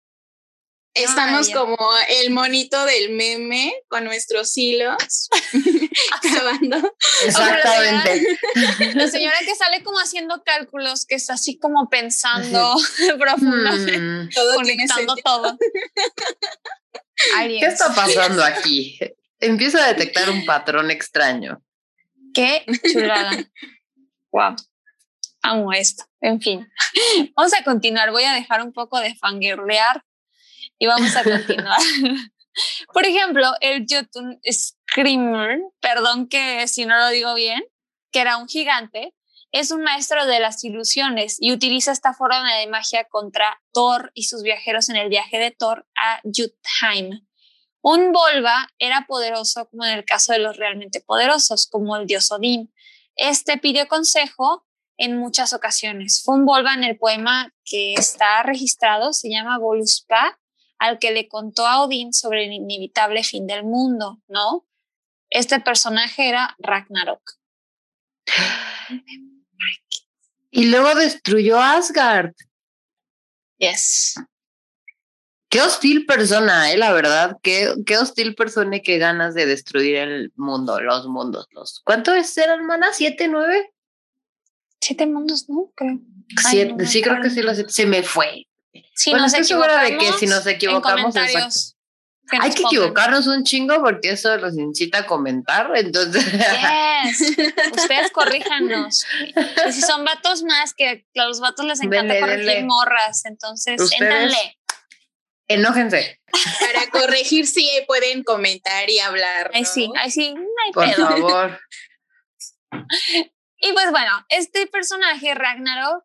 Speaker 3: Estamos como el monito del meme con nuestros hilos acabando.
Speaker 1: Exactamente.
Speaker 2: La señora, que sale como haciendo cálculos, que está así como pensando profundamente, mm. conectando todo.
Speaker 1: ¿Qué está pasando aquí? Empiezo a detectar un patrón extraño.
Speaker 2: Qué chulada. wow. Amo esto. En fin, vamos a continuar. Voy a dejar un poco de fangirlear y vamos a continuar. Por ejemplo, el Jotun Screamer, perdón que si no lo digo bien, que era un gigante, es un maestro de las ilusiones y utiliza esta forma de magia contra Thor y sus viajeros en el viaje de Thor a Jutheim. Un Volva era poderoso como en el caso de los realmente poderosos, como el dios Odín. Este pidió consejo en muchas ocasiones. Fue un Volva en el poema que está registrado, se llama Voluspa, al que le contó a Odín sobre el inevitable fin del mundo, ¿no? Este personaje era Ragnarok.
Speaker 1: Y luego destruyó Asgard.
Speaker 2: Yes.
Speaker 1: Qué hostil persona, eh, la verdad. Qué, qué hostil persona y qué ganas de destruir el mundo, los mundos. Los, ¿Cuánto es ser, hermana? ¿Siete, nueve?
Speaker 2: Siete mundos, ¿no? Creo.
Speaker 1: Siete, sí, creo que sí, los, se me fue.
Speaker 2: Si bueno, estoy segura
Speaker 1: de que si nos equivocamos, hay que equivocarnos un chingo porque eso los incita a comentar, entonces.
Speaker 2: Ustedes corríjanos. Y si son vatos más, que a los vatos les encanta corregir morras, entonces, éntale
Speaker 1: enójense.
Speaker 3: Para corregir, sí pueden comentar y hablar.
Speaker 2: Ay, sí, ay, sí, no hay
Speaker 1: Por favor.
Speaker 2: Y pues bueno, este personaje, Ragnarok,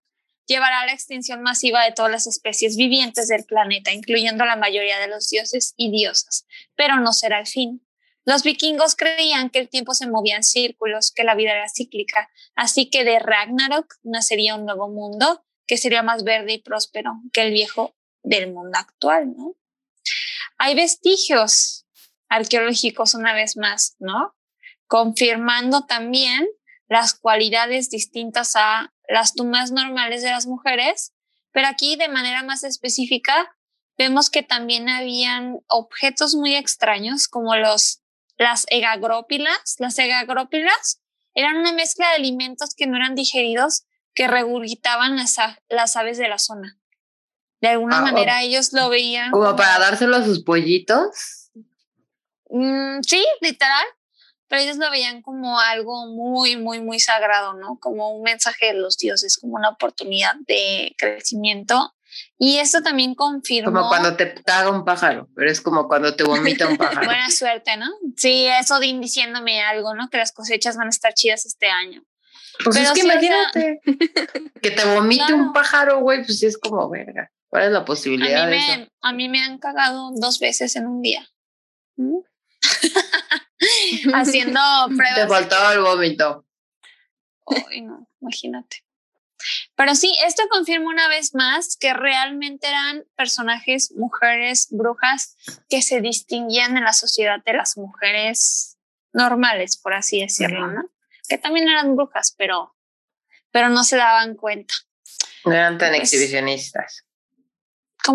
Speaker 2: llevará a la extinción masiva de todas las especies vivientes del planeta, incluyendo la mayoría de los dioses y diosas, pero no será el fin. Los vikingos creían que el tiempo se movía en círculos, que la vida era cíclica, así que de Ragnarok nacería un nuevo mundo que sería más verde y próspero que el viejo del mundo actual. Hay vestigios arqueológicos una vez más, ¿no? Confirmando también las cualidades distintas a las tumbas normales de las mujeres, pero aquí de manera más específica vemos que también habían objetos muy extraños como los las egagrópilas. Las egagrópilas eran una mezcla de alimentos que no eran digeridos que regurgitaban las, las aves de la zona. De alguna ah, manera ellos lo veían.
Speaker 1: Como, para dárselo a sus pollitos.
Speaker 2: Mm, sí, literal. Pero ellos lo veían como algo muy, muy, muy sagrado, ¿no? Como un mensaje de los dioses, como una oportunidad de crecimiento. Y eso también confirmó.
Speaker 1: Como cuando te caga un pájaro, pero es como cuando te vomita un pájaro.
Speaker 2: Buena suerte, ¿no? Sí, eso de diciéndome algo, ¿no? Que las cosechas van a estar chidas este año.
Speaker 1: Pues es que imagínate que te vomite un pájaro, güey, pues es como verga. ¿Cuál es la posibilidad
Speaker 2: a mí
Speaker 1: de
Speaker 2: me,
Speaker 1: eso?
Speaker 2: A mí me han cagado dos veces en un día. ¿Mm? haciendo pruebas.
Speaker 1: Te faltaba el vómito.
Speaker 2: Ay, no, imagínate. Pero sí, esto confirma una vez más que realmente eran personajes, mujeres, brujas, que se distinguían en la sociedad de las mujeres normales, por así decirlo, ¿no? Que también eran brujas, pero, pero no se daban cuenta.
Speaker 1: No eran tan pues exhibicionistas.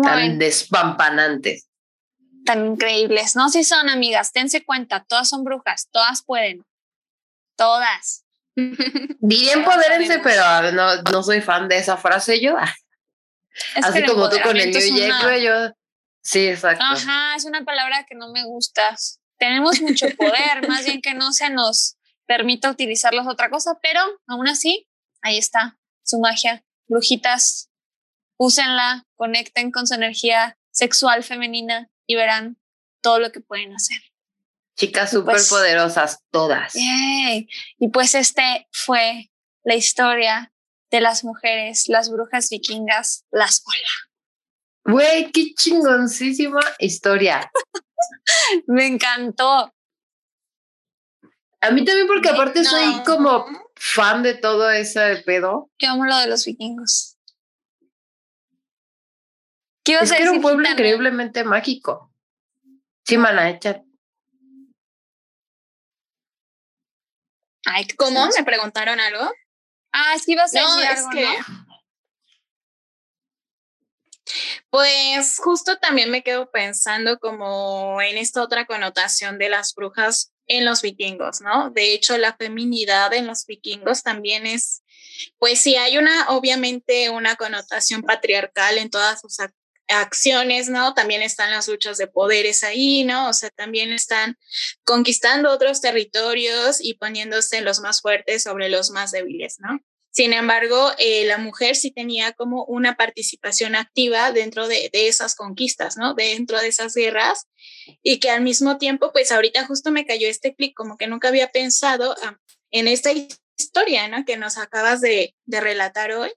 Speaker 1: tan despampanantes.
Speaker 2: Tan increíbles. No, si son amigas, tense cuenta, todas son brujas, todas pueden. Todas.
Speaker 1: Diría empodérense, pero no, no soy fan de esa frase yo. Así como tú con el New Jack, yo. Sí, exacto.
Speaker 2: Ajá, es una palabra que no me gusta. Tenemos mucho poder, más bien que no se nos permita utilizarlos otra cosa, pero aún así, ahí está su magia. Brujitas, úsenla, conecten con su energía sexual femenina y verán todo lo que pueden hacer.
Speaker 1: Chicas súper pues poderosas, todas.
Speaker 2: Y pues este fue la historia de las mujeres, las brujas vikingas, las Ola.
Speaker 1: Güey, qué chingoncísima historia.
Speaker 2: Me encantó.
Speaker 1: A mí también porque aparte soy como fan de todo ese pedo.
Speaker 2: Yo amo lo de los vikingos.
Speaker 1: ¿Qué es que era un pueblo increíblemente mágico. Sí, mana,
Speaker 3: ¿Cómo? ¿Me preguntaron algo?
Speaker 2: Ah, es que ibas a decir algo, que...
Speaker 3: Pues justo también me quedo pensando como en esta otra connotación de las brujas en los vikingos, ¿no? De hecho, la feminidad en los vikingos también es, pues sí, hay una, obviamente, una connotación patriarcal en todas sus acciones, ¿no? También están las luchas de poderes ahí, ¿no? O sea, también están conquistando otros territorios y poniéndose los más fuertes sobre los más débiles, ¿no? Sin embargo, eh, la mujer sí tenía como una participación activa dentro de, esas conquistas, ¿no? Dentro de esas guerras y que al mismo tiempo, pues ahorita justo me cayó este clic, como que nunca había pensado ah, en esta historia, ¿no? Que nos acabas de, de relatar hoy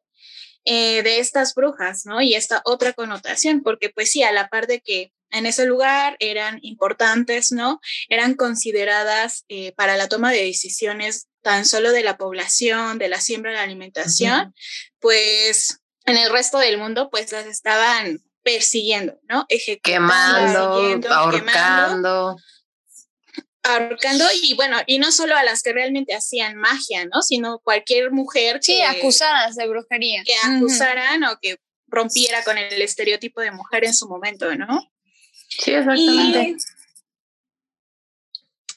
Speaker 3: eh, de estas brujas, ¿no? Y esta otra connotación, porque pues sí, a la par de que en ese lugar eran importantes, ¿no? Eran consideradas eh, para la toma de decisiones tan solo de la población, de la siembra, de la alimentación, pues en el resto del mundo pues las estaban persiguiendo, ¿no?
Speaker 1: Ejecutando, quemando, ahorcando
Speaker 3: ahorcando y bueno, y no solo a las que realmente hacían magia, ¿no? Sino cualquier mujer
Speaker 2: que... Sí, acusadas de brujería.
Speaker 3: Que acusaran o que rompiera con el estereotipo de mujer en su momento, ¿no?
Speaker 1: Sí, exactamente.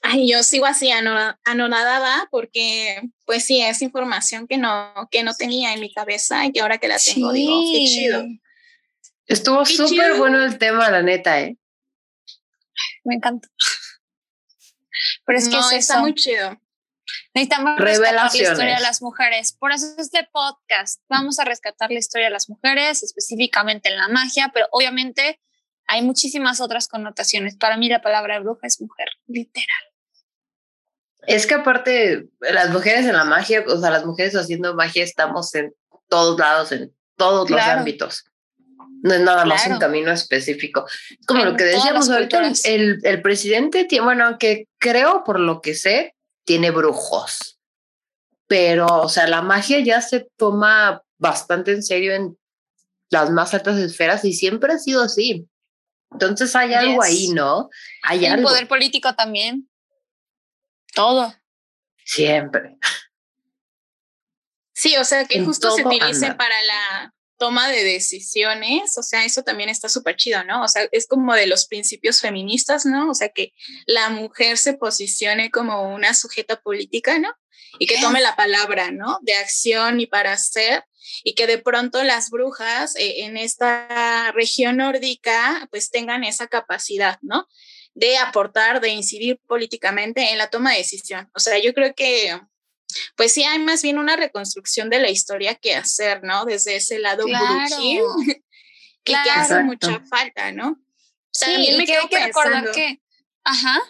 Speaker 3: ay, yo sigo así anonadada porque, pues sí, es información que no, que no tenía en mi cabeza y que ahora que la tengo digo, qué chido.
Speaker 1: Estuvo súper bueno el tema, la neta, ¿eh?
Speaker 2: Me encantó. Pero es que
Speaker 3: está muy chido.
Speaker 2: Necesitamos rescatar la historia de las mujeres. Por eso es este podcast. Vamos a rescatar la historia de las mujeres, específicamente en la magia, pero obviamente hay muchísimas otras connotaciones. Para mí la palabra bruja es mujer, literal.
Speaker 1: Es que aparte, las mujeres en la magia, o sea, las mujeres haciendo magia estamos en todos lados, en todos los ámbitos. No es nada más un camino específico. Como lo que decíamos ahorita, el, el, presidente tiene, bueno, aunque creo por lo que sé, tiene brujos. Pero, o sea, la magia ya se toma bastante en serio en las más altas esferas y siempre ha sido así. Entonces hay algo ahí, ¿no? Hay
Speaker 2: el poder político también. Todo.
Speaker 1: Siempre.
Speaker 3: Sí, o sea, que justo se utilice para la toma de decisiones, o sea, eso también está súper chido, ¿no? O sea, es como de los principios feministas, ¿no? O sea, que la mujer se posicione como una sujeta política, ¿no? Y que tome la palabra, ¿no? De acción y para hacer, y que de pronto las brujas eh, en esta región nórdica pues tengan esa capacidad, ¿no? De aportar, de incidir políticamente en la toma de decisión. O sea, yo creo que pues sí hay más bien una reconstrucción de la historia que hacer, ¿no? Desde ese lado claro. que hace mucha falta, ¿no?
Speaker 2: También me quedo que recordar que, ajá.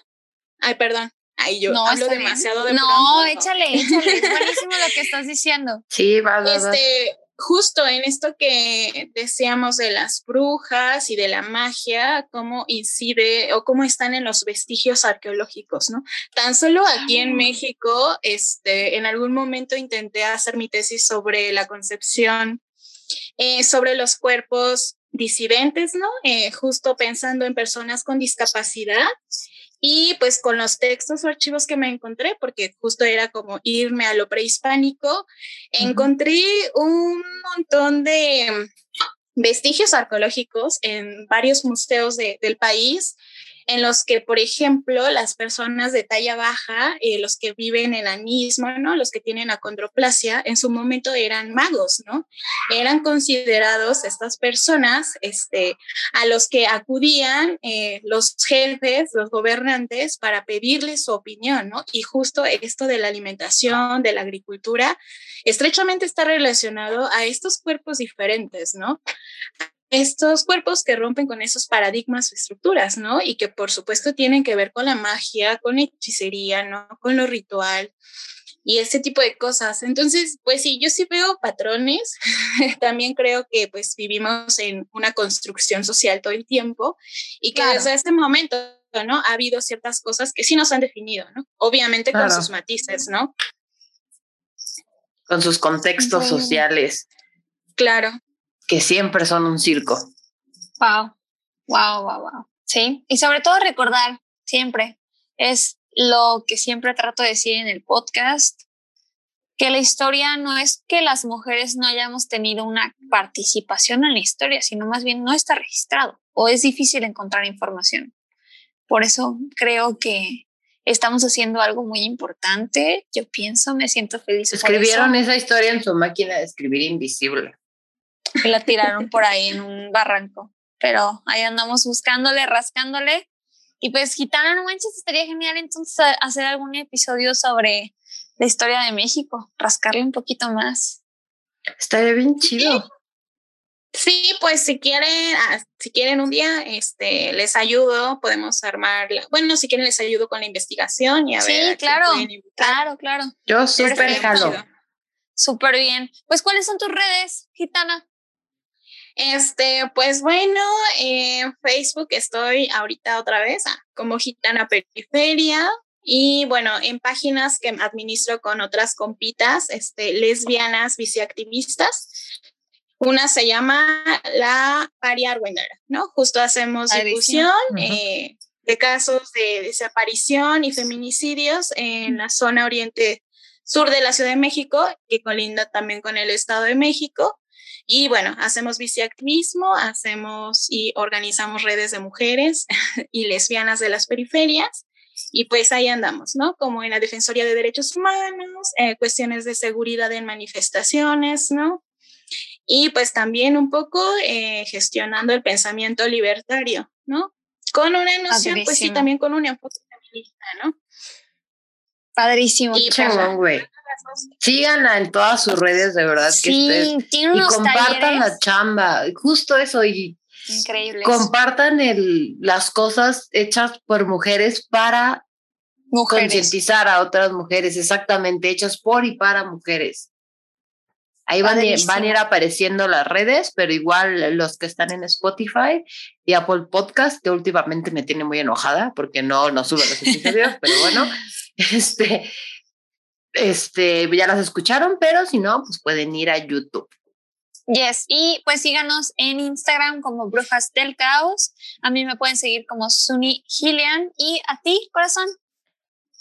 Speaker 3: Ay, perdón. Ay, yo no, hablo demasiado de
Speaker 2: No, échale, échale. Es buenísimo lo que estás diciendo.
Speaker 1: Sí, va, va,
Speaker 3: Este, justo en esto que decíamos de las brujas y de la magia, cómo incide o cómo están en los vestigios arqueológicos, ¿no? Tan solo aquí en ah. México, este, en algún momento intenté hacer mi tesis sobre la concepción, eh, sobre los cuerpos disidentes, ¿no? Eh, justo pensando en personas con discapacidad y pues con los textos o archivos que me encontré, porque justo era como irme a lo prehispánico, encontré un montón de vestigios arqueológicos en varios museos del país en los que, por ejemplo, las personas de talla baja, eh, los que viven en anismo, ¿no? Los que tienen acondroplasia, en su momento eran magos, ¿no? Eran considerados estas personas, este, a los que acudían eh, los jefes, los gobernantes, para pedirles su opinión, ¿no? Y justo esto de la alimentación, de la agricultura, estrechamente está relacionado a estos cuerpos diferentes, ¿no? Estos cuerpos que rompen con esos paradigmas o estructuras, ¿no? Y que por supuesto tienen que ver con la magia, con la hechicería, ¿no? Con lo ritual y ese tipo de cosas. Entonces, pues sí, yo sí veo patrones. También creo que pues vivimos en una construcción social todo el tiempo y que desde este momento, ¿no? Ha habido ciertas cosas que sí nos han definido, ¿no? Obviamente con sus matices, ¿no?
Speaker 1: Con sus contextos sociales.
Speaker 3: Claro
Speaker 1: que siempre son un circo.
Speaker 2: Wow, wow, wow, wow. Sí, y sobre todo recordar siempre, es lo que siempre trato de decir en el podcast, que la historia no es que las mujeres no hayamos tenido una participación en la historia, sino más bien no está registrado o es difícil encontrar información. Por eso creo que estamos haciendo algo muy importante. Yo pienso, me siento feliz.
Speaker 1: Escribieron esa historia en su máquina de escribir invisible
Speaker 2: y la tiraron por ahí en un barranco. Pero ahí andamos buscándole, rascándole. Y pues, Gitana, no manches, estaría genial entonces hacer algún episodio sobre la historia de México, rascarle un poquito más.
Speaker 1: Estaría bien chido.
Speaker 3: Sí, pues si quieren, ah, si quieren un día, este, les ayudo, podemos armar, bueno, si quieren les ayudo con la investigación y a ver.
Speaker 2: Sí, claro, claro, claro.
Speaker 1: Yo súper jalo.
Speaker 2: Súper bien. Pues, ¿cuáles son tus redes, Gitana?
Speaker 3: Este, pues bueno, en Facebook estoy ahorita otra vez ah, como Gitana Periferia. Y bueno, en páginas que administro con otras compitas, este, lesbianas, biciactivistas. Una se llama La Paria Argüendera, ¿no? Justo hacemos difusión eh, de casos de desaparición y feminicidios en la zona oriente sur de la Ciudad de México, que colinda también con el Estado de México. Y bueno, hacemos biciactivismo, hacemos y organizamos redes de mujeres y lesbianas de las periferias. Y pues ahí andamos, ¿no? Como en la Defensoría de Derechos Humanos, eh, cuestiones de seguridad en manifestaciones, ¿no? Y pues también un poco eh, gestionando el pensamiento libertario, ¿no? Con una noción, pues sí, también con un enfoque feminista, ¿no?
Speaker 2: Padrísimo.
Speaker 1: Y pues, güey. Síganla en todas sus redes, de verdad.
Speaker 2: Sí, que y
Speaker 1: compartan la chamba. Justo eso. Y
Speaker 2: Increíble.
Speaker 1: Compartan el, las cosas hechas por mujeres para concientizar a otras mujeres, exactamente, hechas por y para mujeres. Ahí van, van, a ir apareciendo las redes, pero igual los que están en Spotify y Apple Podcast, que últimamente me tiene muy enojada porque no, no sube los episodios, pero bueno, este, este, ya las escucharon, pero si no, pues pueden ir a YouTube.
Speaker 2: Yes, y pues síganos en Instagram como Brujas del Caos. A mí me pueden seguir como Sunny Gillian. ¿Y a ti, corazón?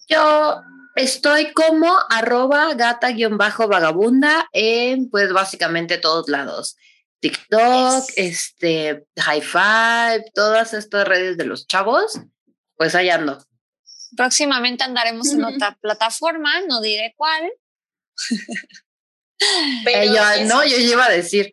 Speaker 1: Yo estoy como arroba gata-vagabunda en pues básicamente todos lados. TikTok, este, High Five, todas estas redes de los chavos, pues ahí ando.
Speaker 2: Próximamente andaremos en otra plataforma, no diré cuál.
Speaker 1: Pero no, yo iba a decir.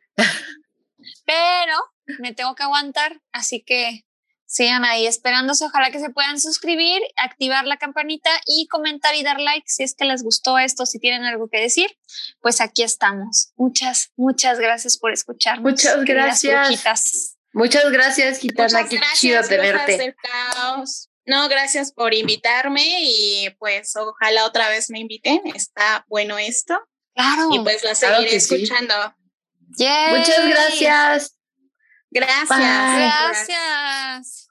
Speaker 2: Pero me tengo que aguantar, así que sigan ahí esperándose. Ojalá que se puedan suscribir, activar la campanita y comentar y dar like si es que les gustó esto, si tienen algo que decir. Pues aquí estamos. Muchas, muchas gracias por escucharnos.
Speaker 1: Muchas gracias. Muchas gracias, Gitana. Qué chido tenerte.
Speaker 3: No, gracias por invitarme y pues ojalá otra vez me inviten. Está bueno esto.
Speaker 2: Claro.
Speaker 3: Y pues la seguiré escuchando.
Speaker 1: Muchas gracias.
Speaker 3: Gracias.
Speaker 2: Gracias.